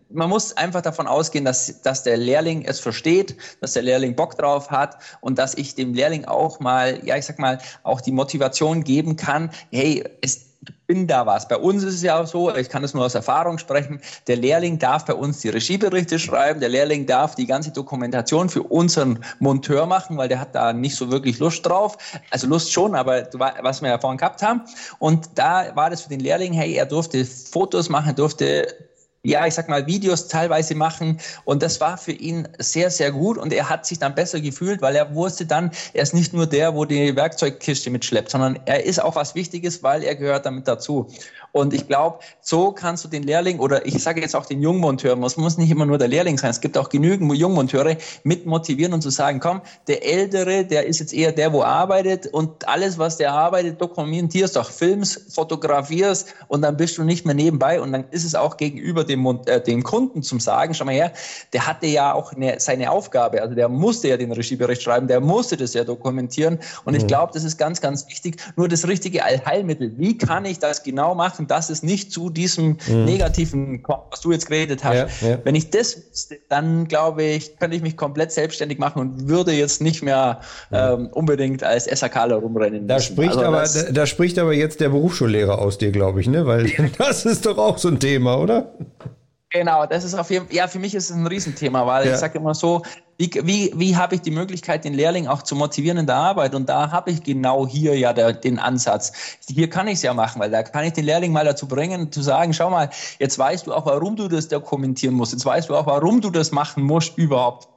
man muss einfach davon ausgehen, dass, dass der Lehrling es versteht, dass der Lehrling Bock drauf hat und dass ich dem Lehrling auch mal, ja, ich sag mal, auch die Motivation geben kann, hey, es, bin da was. Bei uns ist es ja auch so, ich kann das nur aus Erfahrung sprechen, der Lehrling darf bei uns die Regieberichte schreiben, der Lehrling darf die ganze Dokumentation für unseren Monteur machen, weil der hat da nicht so wirklich Lust drauf. Also Lust schon, aber was wir ja vorhin gehabt haben. Und da war das für den Lehrling, hey, er durfte Fotos machen, durfte ja, ich sag mal, Videos teilweise machen. Und das war für ihn sehr, sehr gut. Und er hat sich dann besser gefühlt, weil er wusste dann, er ist nicht nur der, wo die Werkzeugkiste mitschleppt, sondern er ist auch was Wichtiges, weil er gehört damit dazu. Und ich glaube, so kannst du den Lehrling oder ich sage jetzt auch den Jungmonteur, es muss nicht immer nur der Lehrling sein, es gibt auch genügend Jungmonteure, mit motivieren und zu sagen, komm, der Ältere, der ist jetzt eher der, wo arbeitet und alles, was der arbeitet, dokumentierst, auch filmst, fotografierst und dann bist du nicht mehr nebenbei und dann ist es auch gegenüber dem, äh, dem Kunden zum Sagen, schau mal her, der hatte ja auch eine, seine Aufgabe, also der musste ja den Regiebericht schreiben, der musste das ja dokumentieren und mhm. ich glaube, das ist ganz, ganz wichtig, nur das richtige Allheilmittel, wie kann ich das genau machen, dass es nicht zu diesem mhm. negativen kommt, was du jetzt geredet hast. Ja, ja. Wenn ich das wüsste, dann glaube ich, könnte ich mich komplett selbstständig machen und würde jetzt nicht mehr ähm, unbedingt als SAKler rumrennen.
Da spricht, also aber, da, da, spricht aber jetzt der Berufsschullehrer aus dir, glaube ich, ne? Weil das ist doch auch so ein Thema, oder?
Genau, das ist auf jeden Fall, ja, für mich ist es ein Riesenthema, weil ja. ich sage immer so, wie, wie, wie habe ich die Möglichkeit, den Lehrling auch zu motivieren in der Arbeit? Und da habe ich genau hier ja der, den Ansatz. Hier kann ich es ja machen, weil da kann ich den Lehrling mal dazu bringen, zu sagen, schau mal, jetzt weißt du auch, warum du das dokumentieren musst. Jetzt weißt du auch, warum du das machen musst überhaupt.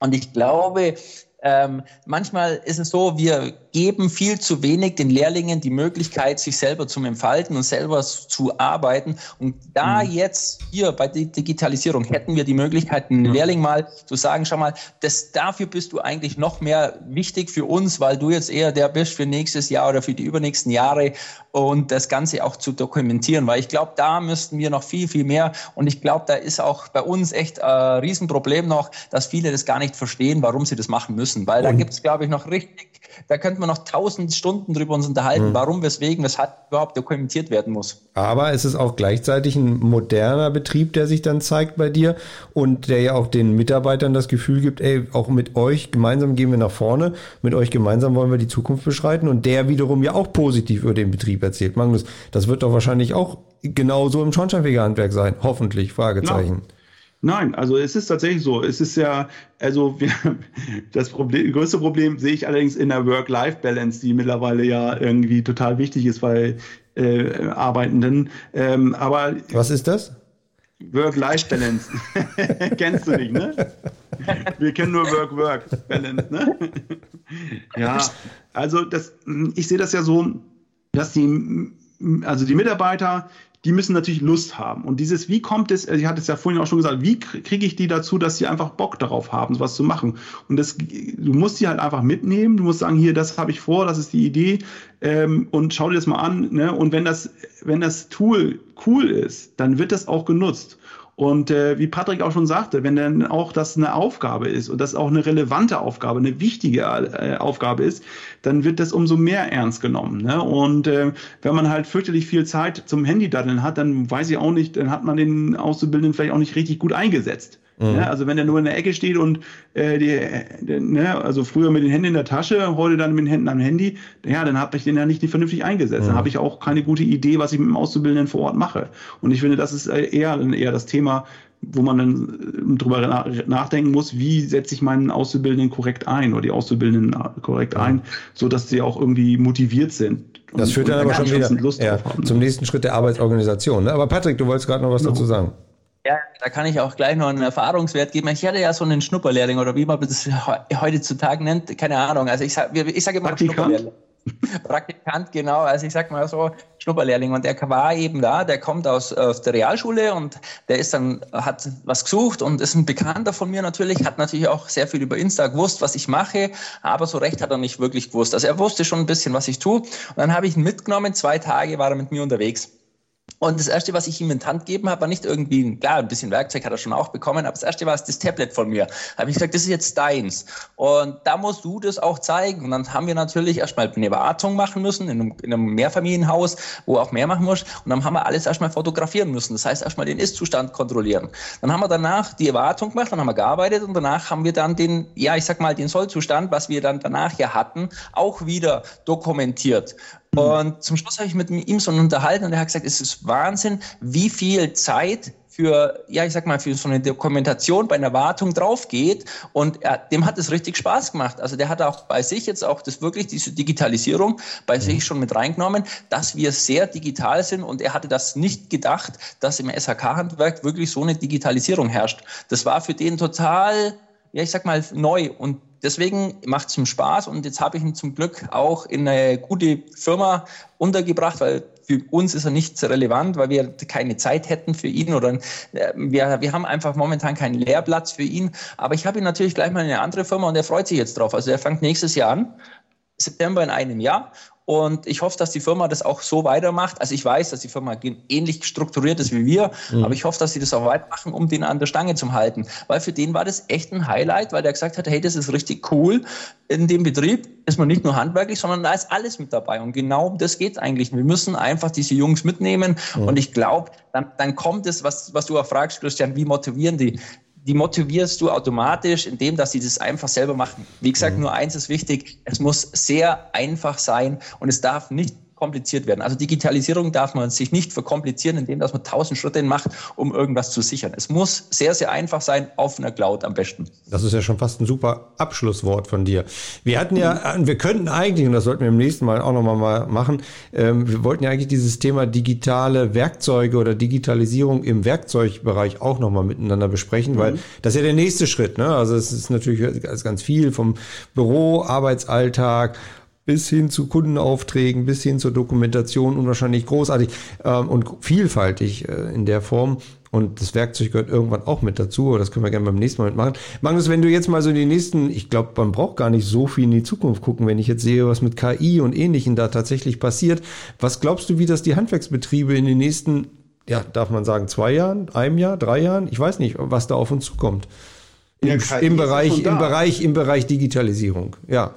Und ich glaube, ähm, manchmal ist es so, wir geben viel zu wenig den Lehrlingen die Möglichkeit, sich selber zum Entfalten und selber zu arbeiten. Und da mhm. jetzt hier bei der Digitalisierung hätten wir die Möglichkeit, einen mhm. Lehrling mal zu sagen, schau mal, das, dafür bist du eigentlich noch mehr wichtig für uns, weil du jetzt eher der bist für nächstes Jahr oder für die übernächsten Jahre und das Ganze auch zu dokumentieren, weil ich glaube, da müssten wir noch viel, viel mehr und ich glaube, da ist auch bei uns echt ein Riesenproblem noch, dass viele das gar nicht verstehen, warum sie das machen müssen, weil und da gibt es, glaube ich, noch richtig, da könnte man noch tausend Stunden drüber uns unterhalten, mhm. warum, weswegen, weshalb überhaupt dokumentiert werden muss.
Aber es ist auch gleichzeitig ein moderner Betrieb, der sich dann zeigt bei dir und der ja auch den Mitarbeitern das Gefühl gibt, ey, auch mit euch gemeinsam gehen wir nach vorne, mit euch gemeinsam wollen wir die Zukunft beschreiten und der wiederum ja auch positiv über den Betrieb erzählt. Magnus, das wird doch wahrscheinlich auch genauso im Schornsteinfegerhandwerk sein, hoffentlich, Fragezeichen. Ja.
Nein, also es ist tatsächlich so. Es ist ja, also wir, das Problem, größte Problem sehe ich allerdings in der Work-Life-Balance, die mittlerweile ja irgendwie total wichtig ist bei äh, Arbeitenden. Ähm, aber
was ist das?
Work-Life-Balance. Kennst du nicht, ne? Wir kennen nur Work-Work-Balance, ne? ja, also das, ich sehe das ja so, dass die, also die Mitarbeiter die müssen natürlich Lust haben. Und dieses, wie kommt es, ich hatte es ja vorhin auch schon gesagt, wie kriege ich die dazu, dass sie einfach Bock darauf haben, sowas zu machen? Und das, du musst sie halt einfach mitnehmen, du musst sagen, hier, das habe ich vor, das ist die Idee, ähm, und schau dir das mal an. Ne? Und wenn das, wenn das Tool cool ist, dann wird das auch genutzt. Und äh, wie Patrick auch schon sagte, wenn dann auch das eine Aufgabe ist und das auch eine relevante Aufgabe, eine wichtige äh, Aufgabe ist, dann wird das umso mehr ernst genommen. Ne? Und äh, wenn man halt fürchterlich viel Zeit zum Handy-Daddeln hat, dann weiß ich auch nicht, dann hat man den Auszubildenden vielleicht auch nicht richtig gut eingesetzt. Mhm. Ja, also wenn er nur in der Ecke steht und äh, die, die, ne, also früher mit den Händen in der Tasche, heute dann mit den Händen am Handy, ja, dann habe ich den ja nicht, nicht vernünftig eingesetzt. Mhm. Dann habe ich auch keine gute Idee, was ich mit dem Auszubildenden vor Ort mache. Und ich finde, das ist äh, eher, eher das Thema, wo man dann äh, drüber nachdenken muss, wie setze ich meinen Auszubildenden korrekt ein oder die Auszubildenden äh, korrekt ein, so dass sie auch irgendwie motiviert sind.
Das führt dann aber schon wieder ja, zum nächsten Schritt der Arbeitsorganisation. Ne? Aber Patrick, du wolltest gerade noch was genau. dazu sagen.
Ja, da kann ich auch gleich noch einen Erfahrungswert geben. Ich hatte ja so einen Schnupperlehrling oder wie man das heutzutage nennt, keine Ahnung. Also ich sage ich sag immer Schnupperlehrling. Praktikant, genau. Also ich sag mal so, Schnupperlehrling. Und der war eben da, der kommt aus, aus der Realschule und der ist dann, hat was gesucht und ist ein Bekannter von mir natürlich, hat natürlich auch sehr viel über Insta gewusst, was ich mache, aber so recht hat er nicht wirklich gewusst. Also er wusste schon ein bisschen, was ich tue. Und dann habe ich ihn mitgenommen, zwei Tage war er mit mir unterwegs. Und das erste, was ich ihm in die Hand gegeben habe, war nicht irgendwie, klar, ein bisschen Werkzeug hat er schon auch bekommen, aber das erste war das Tablet von mir. Da habe ich gesagt, das ist jetzt deins. Und da musst du das auch zeigen. Und dann haben wir natürlich erstmal eine Wartung machen müssen in einem, in einem Mehrfamilienhaus, wo auch mehr machen muss. Und dann haben wir alles erstmal fotografieren müssen. Das heißt, erstmal den Ist-Zustand kontrollieren. Dann haben wir danach die Wartung gemacht, dann haben wir gearbeitet und danach haben wir dann den, ja, ich sag mal, den Sollzustand, was wir dann danach ja hatten, auch wieder dokumentiert. Und zum Schluss habe ich mit ihm so unterhalten und er hat gesagt, es ist Wahnsinn, wie viel Zeit für, ja, ich sag mal, für so eine Dokumentation bei einer Wartung drauf geht. Und er, dem hat es richtig Spaß gemacht. Also der hat auch bei sich jetzt auch das wirklich, diese Digitalisierung bei mhm. sich schon mit reingenommen, dass wir sehr digital sind. Und er hatte das nicht gedacht, dass im SHK-Handwerk wirklich so eine Digitalisierung herrscht. Das war für den total, ja, ich sag mal, neu. Und deswegen macht es ihm Spaß und jetzt habe ich ihn zum Glück auch in eine gute Firma untergebracht, weil für uns ist er nicht relevant, weil wir keine Zeit hätten für ihn oder äh, wir, wir haben einfach momentan keinen Lehrplatz für ihn. Aber ich habe ihn natürlich gleich mal in eine andere Firma und er freut sich jetzt drauf. Also er fängt nächstes Jahr an, September in einem Jahr und ich hoffe, dass die Firma das auch so weitermacht. Also ich weiß, dass die Firma ähnlich strukturiert ist wie wir, mhm. aber ich hoffe, dass sie das auch weitermachen, um den an der Stange zu halten. Weil für den war das echt ein Highlight, weil der gesagt hat, hey, das ist richtig cool. In dem Betrieb ist man nicht nur handwerklich, sondern da ist alles mit dabei. Und genau um das geht es eigentlich. Wir müssen einfach diese Jungs mitnehmen. Mhm. Und ich glaube, dann, dann kommt es, was, was du auch fragst, Christian, wie motivieren die? Die motivierst du automatisch, indem dass sie das einfach selber machen. Wie gesagt, mhm. nur eins ist wichtig, es muss sehr einfach sein und es darf nicht kompliziert werden. Also Digitalisierung darf man sich nicht verkomplizieren, indem dass man tausend Schritte macht, um irgendwas zu sichern. Es muss sehr, sehr einfach sein, auf einer Cloud am besten.
Das ist ja schon fast ein super Abschlusswort von dir. Wir hatten ja, wir könnten eigentlich, und das sollten wir im nächsten Mal auch nochmal mal machen, ähm, wir wollten ja eigentlich dieses Thema digitale Werkzeuge oder Digitalisierung im Werkzeugbereich auch nochmal miteinander besprechen, mhm. weil das ist ja der nächste Schritt. Ne? Also es ist natürlich ganz viel vom Büro, Arbeitsalltag, bis hin zu Kundenaufträgen, bis hin zur Dokumentation unwahrscheinlich großartig ähm, und vielfältig äh, in der Form. Und das Werkzeug gehört irgendwann auch mit dazu, aber das können wir gerne beim nächsten Mal mitmachen. Magnus, wenn du jetzt mal so in die nächsten, ich glaube, man braucht gar nicht so viel in die Zukunft gucken, wenn ich jetzt sehe, was mit KI und Ähnlichem da tatsächlich passiert. Was glaubst du, wie das die Handwerksbetriebe in den nächsten, ja, darf man sagen, zwei Jahren, einem Jahr, drei Jahren? Ich weiß nicht, was da auf uns zukommt. Im, ja, im Bereich, im Bereich, im Bereich Digitalisierung, ja.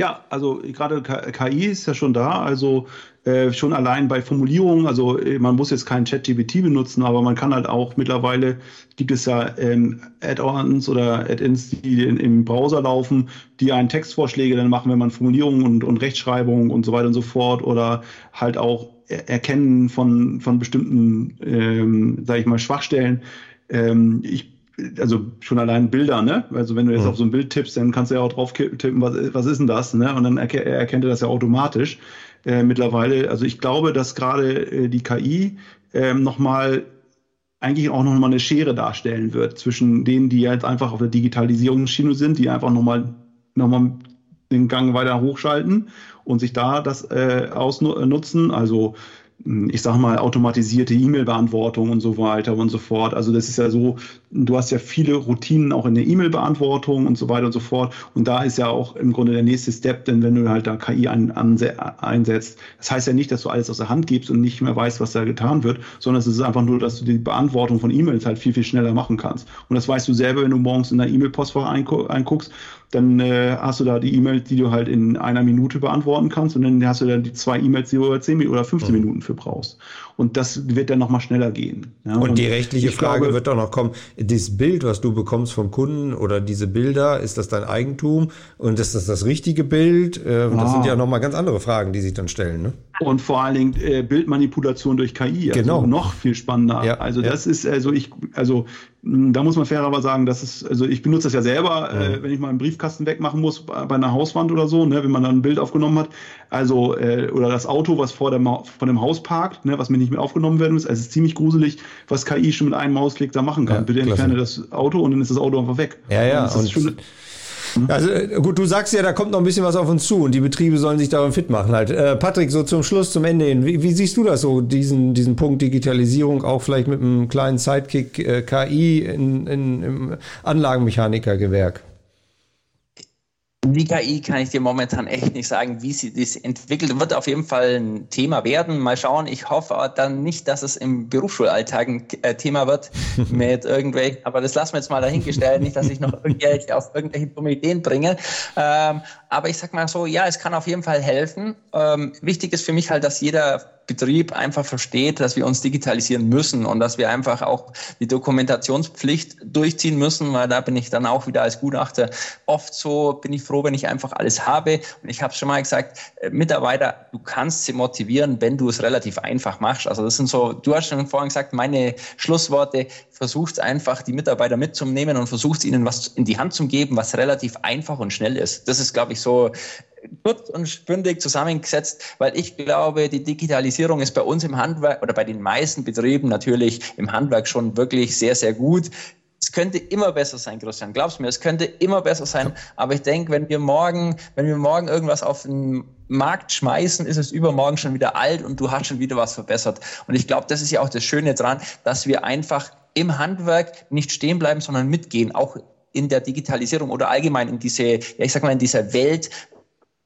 Ja, also gerade KI ist ja schon da, also äh, schon allein bei Formulierungen, also äh, man muss jetzt keinen ChatGPT benutzen, aber man kann halt auch mittlerweile, gibt es ja ähm, Add-ons oder Add-ins, die in, im Browser laufen, die einen Textvorschläge dann machen, wenn man Formulierungen und, und Rechtschreibung und so weiter und so fort oder halt auch Erkennen von, von bestimmten, ähm, sage ich mal, Schwachstellen. Ähm, ich also schon allein Bilder, ne? Also wenn du jetzt mhm. auf so ein Bild tippst, dann kannst du ja auch drauf tippen, was, was ist denn das, ne? Und dann erkennt, erkennt er das ja automatisch äh, mittlerweile. Also ich glaube, dass gerade äh, die KI äh, nochmal eigentlich auch nochmal eine Schere darstellen wird zwischen denen, die jetzt einfach auf der Digitalisierungsschiene sind, die einfach nochmal nochmal den Gang weiter hochschalten und sich da das äh, ausnutzen. Also ich sag mal, automatisierte E-Mail-Beantwortung und so weiter und so fort. Also das ist ja so, du hast ja viele Routinen auch in der E-Mail-Beantwortung und so weiter und so fort. Und da ist ja auch im Grunde der nächste Step, denn wenn du halt da KI ein, einsetzt, das heißt ja nicht, dass du alles aus der Hand gibst und nicht mehr weißt, was da getan wird, sondern es ist einfach nur, dass du die Beantwortung von E-Mails halt viel, viel schneller machen kannst. Und das weißt du selber, wenn du morgens in der E-Mail-Postfach einguckst dann äh, hast du da die E-Mails, die du halt in einer Minute beantworten kannst und dann hast du dann die zwei E-Mails, die du oder 10 oder 15 mhm. Minuten für brauchst. Und das wird dann nochmal schneller gehen.
Ja? Und, und, die rechtliche Frage glaube, wird doch noch kommen, das Bild, was du bekommst vom Kunden oder diese Bilder, ist das dein Eigentum und ist das das richtige Bild? Äh, ah. Das sind ja nochmal ganz andere Fragen, die sich dann stellen. Ne?
Und vor allen Dingen äh, Bildmanipulation durch KI, also genau. noch viel spannender. Ja, also das ja. ist, also ich, also hm, da muss man fair aber sagen, dass es, also ich benutze das ja selber, ja. äh, wenn ich mal einen Briefkasten wegmachen muss bei einer Hauswand oder so, ne, wenn man dann ein Bild aufgenommen hat. Also, äh, oder das Auto, was vor dem, vor dem Haus parkt, ne, was mir nicht mehr aufgenommen werden muss. Also es ist ziemlich gruselig, was KI schon mit einem Mausklick da machen kann. Bitte entferne das Auto und dann ist das Auto einfach weg.
Ja, ja.
Und, und
also äh, gut, du sagst ja, da kommt noch ein bisschen was auf uns zu und die Betriebe sollen sich daran fit machen halt. Äh, Patrick, so zum Schluss, zum Ende hin, wie, wie, siehst du das so, diesen, diesen Punkt Digitalisierung, auch vielleicht mit einem kleinen Sidekick äh, KI in, in, im Anlagenmechanikergewerk?
Die KI kann ich dir momentan echt nicht sagen, wie sie das entwickelt. Wird auf jeden Fall ein Thema werden. Mal schauen. Ich hoffe dann nicht, dass es im Berufsschulalltag ein äh, Thema wird mit irgendwelchen, aber das lassen wir jetzt mal dahingestellt. Nicht, dass ich noch irgendwelche auf irgendwelche dumme Ideen bringe. Ähm, aber ich sag mal so, ja, es kann auf jeden Fall helfen. Ähm, wichtig ist für mich halt, dass jeder Betrieb einfach versteht, dass wir uns digitalisieren müssen und dass wir einfach auch die Dokumentationspflicht durchziehen müssen, weil da bin ich dann auch wieder als Gutachter oft so, bin ich froh, wenn ich einfach alles habe. Und ich habe schon mal gesagt, äh, Mitarbeiter, du kannst sie motivieren, wenn du es relativ einfach machst. Also das sind so, du hast schon vorhin gesagt, meine Schlussworte, versucht einfach die Mitarbeiter mitzunehmen und versucht ihnen was in die Hand zu geben, was relativ einfach und schnell ist. Das ist, glaube ich, so kurz und spündig zusammengesetzt, weil ich glaube, die Digitalisierung ist bei uns im Handwerk oder bei den meisten Betrieben natürlich im Handwerk schon wirklich sehr, sehr gut. Es könnte immer besser sein, Christian. Glaubst du mir, es könnte immer besser sein. Aber ich denke, wenn wir morgen, wenn wir morgen irgendwas auf den Markt schmeißen, ist es übermorgen schon wieder alt und du hast schon wieder was verbessert. Und ich glaube, das ist ja auch das Schöne dran, dass wir einfach im Handwerk nicht stehen bleiben, sondern mitgehen, auch in der Digitalisierung oder allgemein in diese, ja, ich sag mal, in dieser Welt,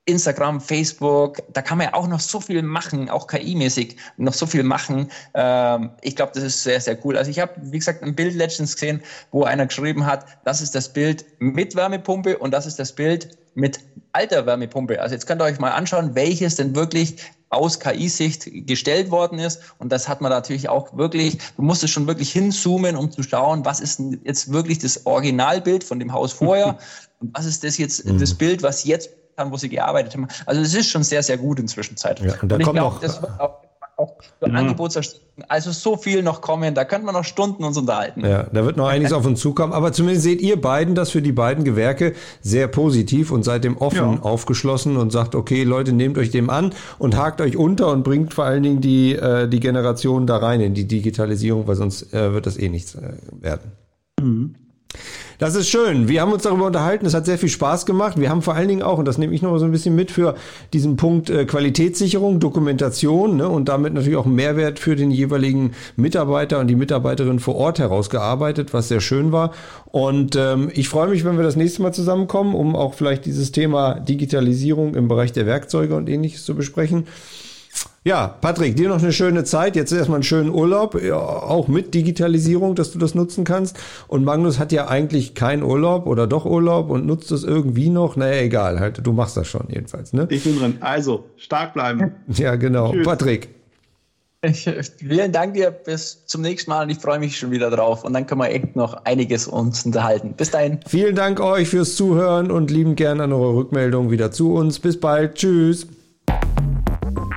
Instagram, Facebook, da kann man ja auch noch so viel machen, auch KI-mäßig noch so viel machen. Ähm, ich glaube, das ist sehr, sehr cool. Also ich habe, wie gesagt, ein Bild letztens gesehen, wo einer geschrieben hat, das ist das Bild mit Wärmepumpe und das ist das Bild mit alter Wärmepumpe. Also jetzt könnt ihr euch mal anschauen, welches denn wirklich aus KI-Sicht gestellt worden ist. Und das hat man natürlich auch wirklich, du musst es schon wirklich hinzoomen, um zu schauen, was ist jetzt wirklich das Originalbild von dem Haus vorher und was ist das jetzt, mhm. das Bild, was jetzt haben, wo sie gearbeitet haben. Also es ist schon sehr, sehr gut inzwischen Zeit.
Ja, und da und ich glaube, das
wird auch auch für ja. Angebotserstellung. Also so viel noch kommen, da könnte man noch Stunden uns unterhalten.
Ja, da wird noch einiges auf uns zukommen. Aber zumindest seht ihr beiden das für die beiden Gewerke sehr positiv und seid dem offen ja. aufgeschlossen und sagt, okay, Leute, nehmt euch dem an und hakt euch unter und bringt vor allen Dingen die, äh, die Generation da rein in die Digitalisierung, weil sonst äh, wird das eh nichts äh, werden. Mhm. Das ist schön. Wir haben uns darüber unterhalten. Es hat sehr viel Spaß gemacht. Wir haben vor allen Dingen auch, und das nehme ich noch mal so ein bisschen mit, für diesen Punkt äh, Qualitätssicherung, Dokumentation ne, und damit natürlich auch Mehrwert für den jeweiligen Mitarbeiter und die Mitarbeiterin vor Ort herausgearbeitet, was sehr schön war. Und ähm, ich freue mich, wenn wir das nächste Mal zusammenkommen, um auch vielleicht dieses Thema Digitalisierung im Bereich der Werkzeuge und ähnliches zu besprechen. Ja, Patrick, dir noch eine schöne Zeit. Jetzt erstmal einen schönen Urlaub, ja, auch mit Digitalisierung, dass du das nutzen kannst. Und Magnus hat ja eigentlich keinen Urlaub oder doch Urlaub und nutzt es irgendwie noch. Naja, egal, halt, du machst das schon jedenfalls, ne?
Ich bin drin. Also, stark bleiben.
Ja, genau. Tschüss. Patrick.
Ich, vielen Dank dir. Bis zum nächsten Mal und ich freue mich schon wieder drauf. Und dann können wir echt noch einiges uns unterhalten. Bis dahin.
Vielen Dank euch fürs Zuhören und lieben gern an eure Rückmeldung wieder zu uns. Bis bald. Tschüss.